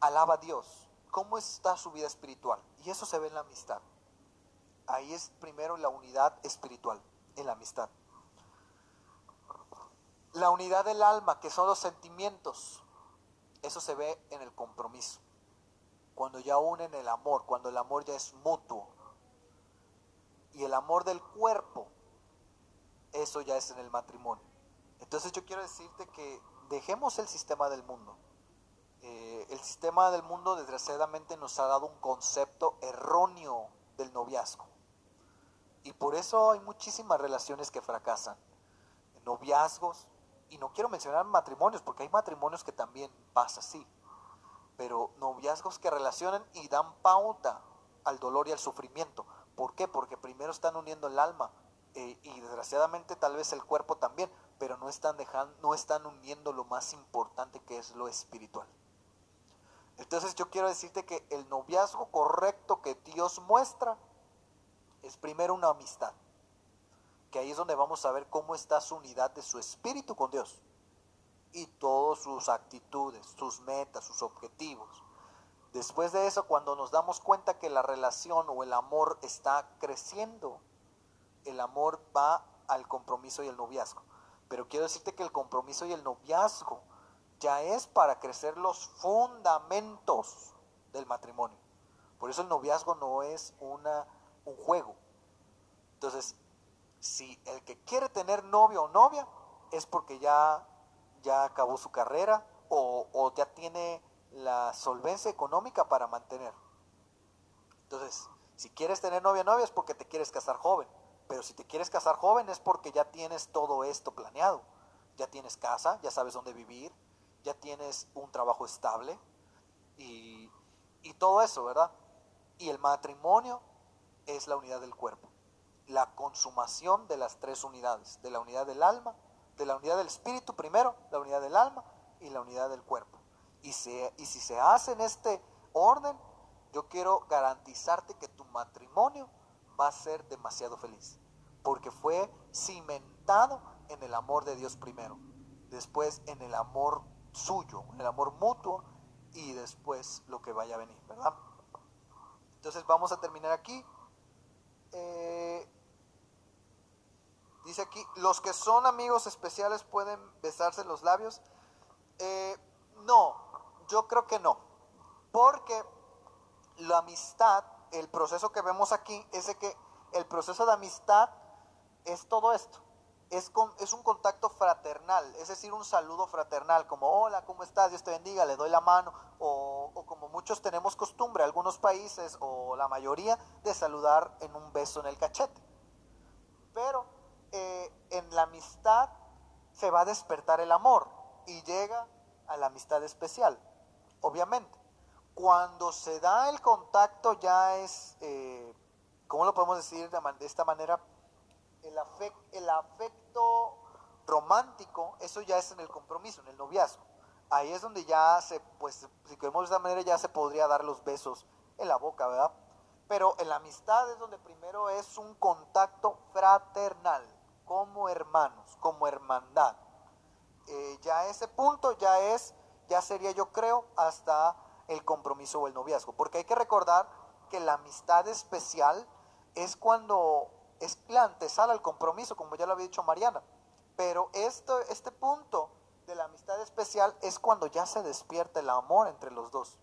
alaba a Dios? ¿Cómo está su vida espiritual? Y eso se ve en la amistad. Ahí es primero la unidad espiritual, en la amistad. La unidad del alma, que son los sentimientos, eso se ve en el compromiso. Cuando ya unen el amor, cuando el amor ya es mutuo. Amor del cuerpo, eso ya es en el matrimonio. Entonces yo quiero decirte que dejemos el sistema del mundo. Eh, el sistema del mundo desgraciadamente nos ha dado un concepto erróneo del noviazgo. Y por eso hay muchísimas relaciones que fracasan. Noviazgos, y no quiero mencionar matrimonios, porque hay matrimonios que también pasa así. Pero noviazgos que relacionan y dan pauta al dolor y al sufrimiento. ¿Por qué? Porque primero están uniendo el alma eh, y desgraciadamente tal vez el cuerpo también, pero no están dejando, no están uniendo lo más importante que es lo espiritual. Entonces yo quiero decirte que el noviazgo correcto que Dios muestra es primero una amistad, que ahí es donde vamos a ver cómo está su unidad de su espíritu con Dios y todas sus actitudes, sus metas, sus objetivos. Después de eso, cuando nos damos cuenta que la relación o el amor está creciendo, el amor va al compromiso y el noviazgo. Pero quiero decirte que el compromiso y el noviazgo ya es para crecer los fundamentos del matrimonio. Por eso el noviazgo no es una un juego. Entonces, si el que quiere tener novio o novia es porque ya, ya acabó su carrera o, o ya tiene la solvencia económica para mantener. Entonces, Si quieres tener novia novia es porque te quieres casar joven, pero si te quieres casar joven es porque ya tienes todo esto planeado. Ya tienes casa, ya sabes dónde vivir, ya tienes un trabajo estable y, y todo eso, ¿verdad? Y el matrimonio es la unidad del cuerpo, la consumación de las tres unidades, de la unidad del alma, de la unidad del espíritu primero, la unidad del alma y la unidad del cuerpo. Y, si se hace en este orden, yo quiero garantizarte que tu matrimonio va a ser demasiado feliz, porque fue cimentado en el amor de Dios primero, después en el amor suyo, en el amor mutuo y después lo que vaya a venir, ¿verdad? Entonces vamos a terminar aquí. Eh, dice aquí, los que son amigos especiales pueden besarse los labios. Eh, no, yo creo que no, porque la amistad, el proceso que vemos aquí es de que el proceso de amistad es todo esto. Es, con, es un contacto fraternal, es decir, un saludo fraternal, como hola, ¿cómo estás? Dios te bendiga, le doy la mano, o, como muchos tenemos costumbre, algunos países o la mayoría, de saludar en un beso en el cachete. Pero eh, en la amistad se va a despertar el amor y llega a la amistad especial, obviamente. Cuando se da el contacto ya es, eh, ¿cómo lo podemos decir de, esta manera? El, afecto romántico, eso ya es en el compromiso, en el noviazgo. Ahí es donde ya se, pues, si queremos de esta manera, ya se podría dar los besos en la boca, ¿verdad? Pero en la amistad es donde primero es un contacto fraternal, como hermanos, como hermandad. Eh, ya ese punto ya es, ya sería yo creo, hasta el compromiso o el noviazgo. Porque hay que recordar que la amistad especial es cuando es la antesala al compromiso, como ya lo había dicho Mariana. Pero esto, este punto de la amistad especial es cuando ya se despierta el amor entre los dos.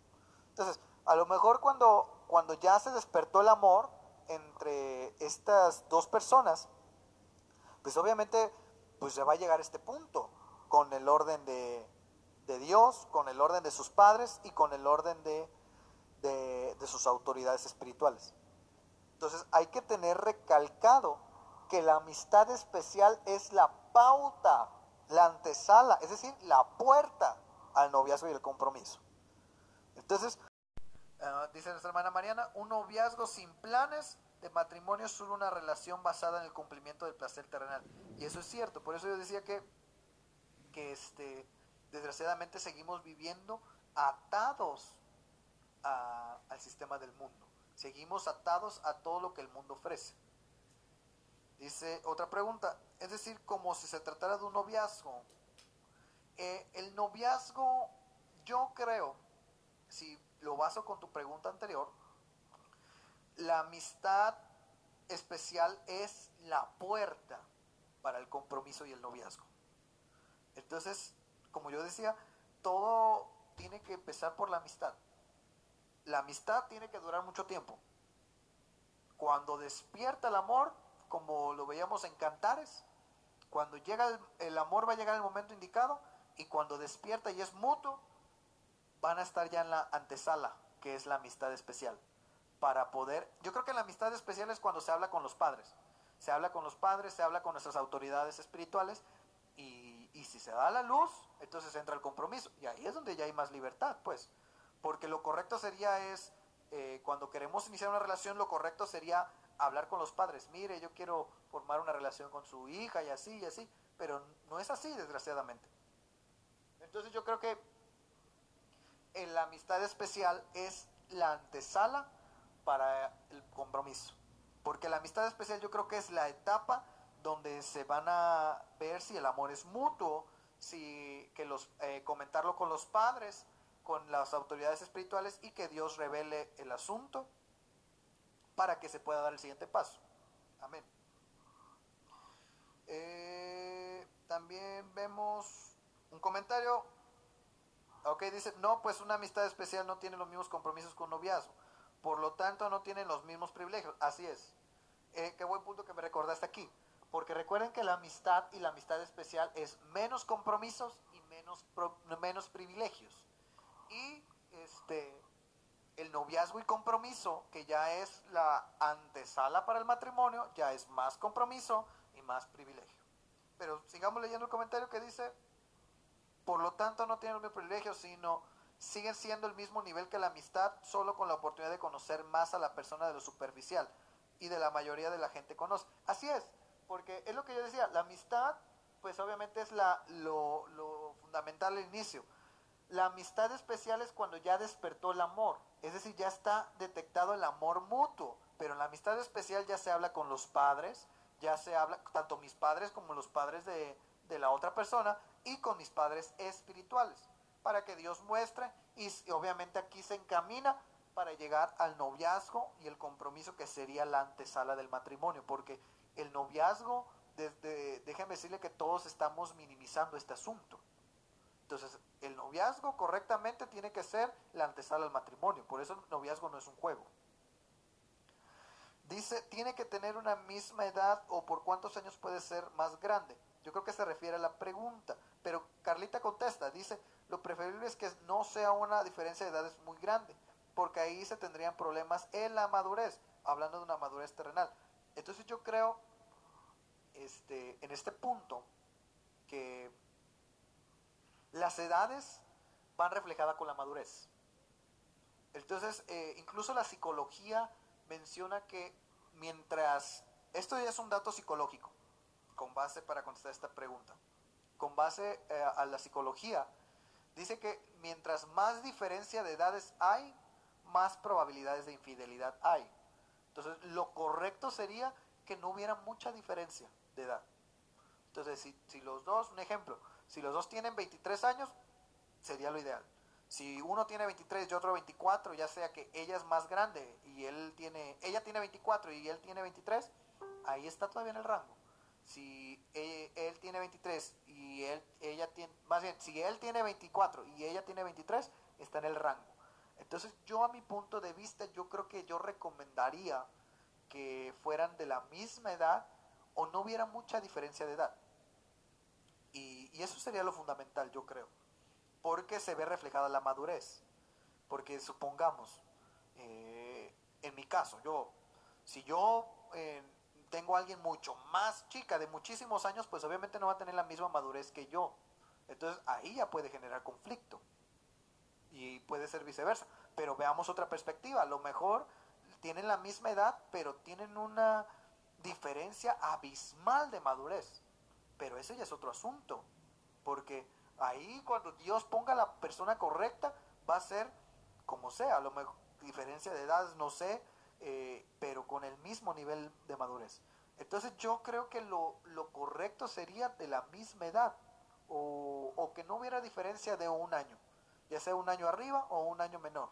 Entonces, a lo mejor cuando, cuando ya se despertó el amor entre estas dos personas, pues obviamente pues ya va a llegar este punto con el orden de, de Dios, con el orden de sus padres y con el orden de, de, sus autoridades espirituales. Entonces hay que tener recalcado que la amistad especial es la pauta, la antesala, es decir, la puerta al noviazgo y el compromiso. Entonces, ah, dice nuestra hermana Mariana, un noviazgo sin planes de matrimonio es solo una relación basada en el cumplimiento del placer terrenal. Y eso es cierto, por eso yo decía que, que este, desgraciadamente seguimos viviendo atados al sistema del mundo. Seguimos atados a todo lo que el mundo ofrece. Dice otra pregunta, es decir, como si se tratara de un noviazgo. Eh, el noviazgo, yo creo, si lo baso con tu pregunta anterior, la amistad especial es la puerta para el compromiso y el noviazgo. Entonces, como yo decía, todo tiene que empezar por la amistad. La amistad tiene que durar mucho tiempo. Cuando despierta el amor, como lo veíamos en Cantares, cuando llega el, amor va a llegar el momento indicado y cuando despierta y es mutuo, van a estar ya en la antesala, que es la amistad especial. Para poder, yo creo que la amistad especial es cuando se habla con los padres. Se habla con los padres, se habla con nuestras autoridades espirituales y, y si se da la luz, entonces entra el compromiso. Y ahí es donde ya hay más libertad, pues. Porque lo correcto sería es, eh, cuando queremos iniciar una relación, lo correcto sería hablar con los padres. Mire, yo quiero formar una relación con su hija y así y así. Pero no es así, desgraciadamente. Entonces yo creo que en la amistad especial es la antesala para el compromiso. Porque la amistad especial yo creo que es la etapa donde se van a ver si el amor es mutuo, si que los eh, comentarlo con los padres, con las autoridades espirituales y que Dios revele el asunto para que se pueda dar el siguiente paso. Amén. Eh, también vemos un comentario. Ok, dice, no, pues una amistad especial no tiene los mismos compromisos con noviazgo. Por lo tanto, no tienen los mismos privilegios. Así es. Eh, qué buen punto que me recordaste aquí. Porque recuerden que la amistad y la amistad especial es menos compromisos y menos, menos privilegios. Y este, el noviazgo y compromiso, que ya es la antesala para el matrimonio, ya es más compromiso y más privilegio. Pero sigamos leyendo el comentario que dice, por lo tanto no tienen el mismo privilegio, sino siguen siendo el mismo nivel que la amistad, solo con la oportunidad de conocer más a la persona de lo superficial y de la mayoría de la gente conoce. Así es, porque es lo que yo decía, la amistad, pues obviamente es la, lo, fundamental al inicio. La amistad especial es cuando ya despertó el amor, es decir, ya está detectado el amor mutuo, pero en la amistad especial ya se habla con los padres, ya se habla, tanto mis padres como los padres de, de la otra persona y con mis padres espirituales, para que Dios muestre y obviamente aquí se encamina para llegar al noviazgo y el compromiso que sería la antesala del matrimonio, porque el noviazgo, desde, déjenme decirle que todos estamos minimizando este asunto. Entonces, el noviazgo correctamente tiene que ser la antesala al matrimonio, por eso el noviazgo no es un juego. Dice, tiene que tener una misma edad o por cuántos años puede ser más grande. Yo creo que se refiere a la pregunta, pero Carlita contesta, dice, lo preferible es que no sea una diferencia de edades muy grande, porque ahí se tendrían problemas en la madurez, hablando de una madurez terrenal. Entonces yo creo, este, en este punto, que las edades van reflejadas con la madurez. Entonces, eh, incluso la psicología menciona que mientras, esto ya es un dato psicológico, con base para contestar esta pregunta, con base eh, a la psicología, dice que mientras más diferencia de edades hay, más probabilidades de infidelidad hay. Entonces, lo correcto sería que no hubiera mucha diferencia de edad. Entonces, si, si los dos, un ejemplo, si los dos tienen 23 años, sería lo ideal. Si uno tiene 23 y otro 24, ya sea que ella es más grande y él tiene, ella tiene 24 y él tiene 23, ahí está todavía en el rango. Si él, tiene 23 y él, ella tiene, más bien, si él tiene 24 y ella tiene 23, está en el rango. Entonces yo a mi punto de vista, yo creo que yo recomendaría que fueran de la misma edad o no hubiera mucha diferencia de edad. Y, eso sería lo fundamental, yo creo. Porque se ve reflejada la madurez. Porque supongamos, eh, en mi caso, yo, si yo eh, tengo a alguien mucho más chica, de muchísimos años, pues obviamente no va a tener la misma madurez que yo. Entonces ahí ya puede generar conflicto. Y puede ser viceversa. Pero veamos otra perspectiva. A lo mejor tienen la misma edad, pero tienen una diferencia abismal de madurez. Pero ese ya es otro asunto. Porque ahí cuando Dios ponga la persona correcta, va a ser como sea. A lo mejor diferencia de edades, no sé, eh, pero con el mismo nivel de madurez. Entonces yo creo que lo, lo correcto sería de la misma edad o, o, que no hubiera diferencia de un año, ya sea un año arriba o un año menor.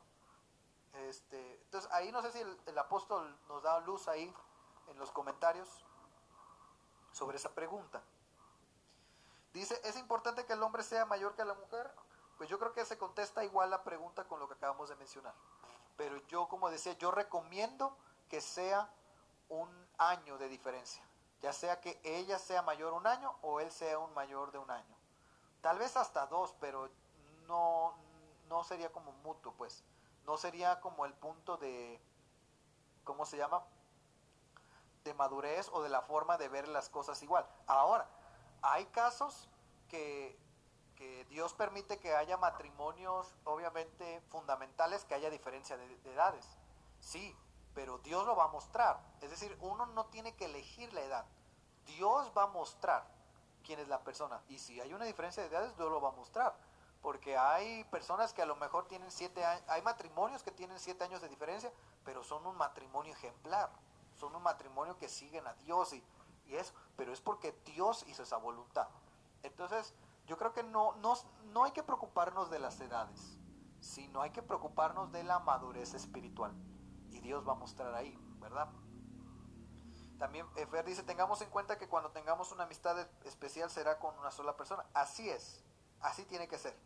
Este, entonces ahí no sé si el, el apóstol nos da luz ahí en los comentarios sobre esa pregunta. Dice, ¿es importante que el hombre sea mayor que la mujer? Pues yo creo que se contesta igual la pregunta con lo que acabamos de mencionar. Pero yo, como decía, yo recomiendo que sea un año de diferencia. Ya sea que ella sea mayor un año o él sea un mayor de un año. Tal vez hasta dos, pero no, no sería como mutuo, pues. No sería como el punto de, ¿cómo se llama? De madurez o de la forma de ver las cosas igual. Ahora, hay casos que, que, Dios permite que haya matrimonios, obviamente fundamentales, que haya diferencia de, de, edades. Sí, pero Dios lo va a mostrar. Es decir, uno no tiene que elegir la edad. Dios va a mostrar quién es la persona. Y si hay una diferencia de edades, Dios lo va a mostrar. Porque hay personas que a lo mejor tienen siete años, hay matrimonios que tienen siete años de diferencia, pero son un matrimonio ejemplar. Son un matrimonio que siguen a Dios y, eso, pero es porque Dios hizo esa voluntad. Entonces, yo creo que no, no, no hay que preocuparnos de las edades, sino hay que preocuparnos de la madurez espiritual. Y Dios va a mostrar ahí, ¿verdad? También Fer dice, tengamos en cuenta que cuando tengamos una amistad especial será con una sola persona. Así es, así tiene que ser.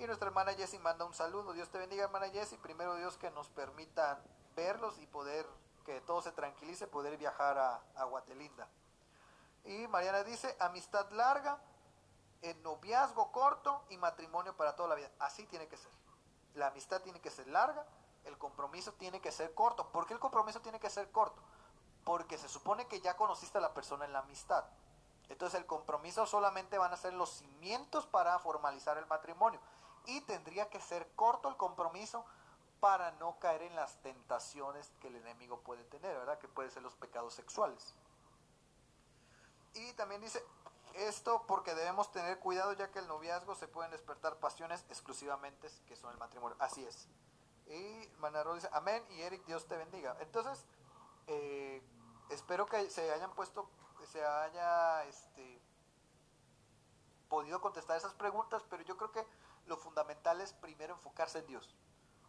Y nuestra hermana Jessie manda un saludo. Dios te bendiga, hermana Jessie. Primero Dios que nos permita verlos y poder, que todo se tranquilice, poder viajar a, a Guatelinda. Y Mariana dice, amistad larga, en noviazgo corto y matrimonio para toda la vida. Así tiene que ser. La amistad tiene que ser larga el compromiso tiene que ser corto. ¿Por qué el compromiso tiene que ser corto? Porque se supone que ya conociste a la persona en la amistad. Entonces el compromiso solamente van a ser los cimientos para formalizar el matrimonio. Y tendría que ser corto el compromiso para no caer en las tentaciones que el enemigo puede tener, ¿verdad? Que pueden ser los pecados sexuales. Y también dice, esto porque debemos tener cuidado ya que el noviazgo se pueden despertar pasiones exclusivamente que son el matrimonio. Así es. Y Manarro dice, amén y Eric, Dios te bendiga. Entonces, eh, espero que se hayan puesto, se haya este, podido contestar esas preguntas, pero yo creo que lo fundamental es primero enfocarse en Dios.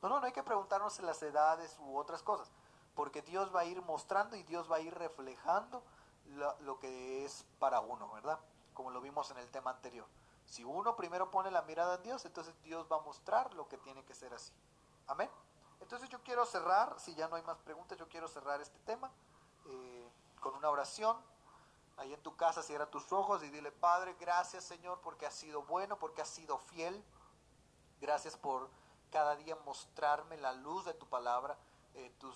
No, no, no hay que preguntarnos en las edades u otras cosas, porque Dios va a ir mostrando y Dios va a ir reflejando lo, lo que es para uno, ¿verdad? Como lo vimos en el tema anterior. Si uno primero pone la mirada en Dios, entonces Dios va a mostrar lo que tiene que ser así. Amén. Entonces yo quiero cerrar, si ya no hay más preguntas, yo quiero cerrar este tema eh, con una oración. Ahí en tu casa cierra tus ojos y dile, Padre, gracias Señor porque has sido bueno, porque has sido fiel. Gracias por cada día mostrarme la luz de tu palabra, eh, tu,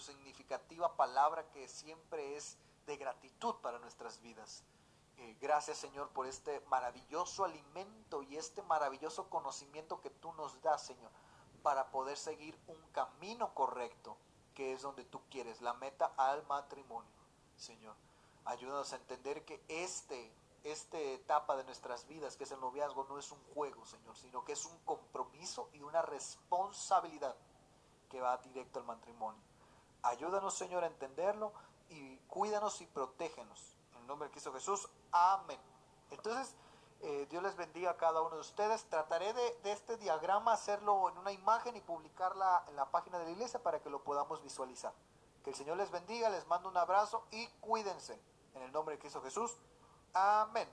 significativa palabra que siempre es de gratitud para nuestras vidas. Eh, gracias Señor por este maravilloso alimento y este maravilloso conocimiento que tú nos das, Señor para poder seguir un camino correcto, que es donde tú quieres, la meta al matrimonio, Señor. Ayúdanos a entender que este, esta etapa de nuestras vidas, que es el noviazgo, no es un juego, Señor, sino que es un compromiso y una responsabilidad que va directo al matrimonio. Ayúdanos, Señor, a entenderlo y cuídanos y protégenos. En el nombre de Cristo Jesús. Amén. Entonces, eh, Dios les bendiga a cada uno de ustedes. Trataré de, este diagrama hacerlo en una imagen y publicarla en la página de la iglesia para que lo podamos visualizar. Que el Señor les bendiga, les mando un abrazo y cuídense. En el nombre de Cristo Jesús. Amén.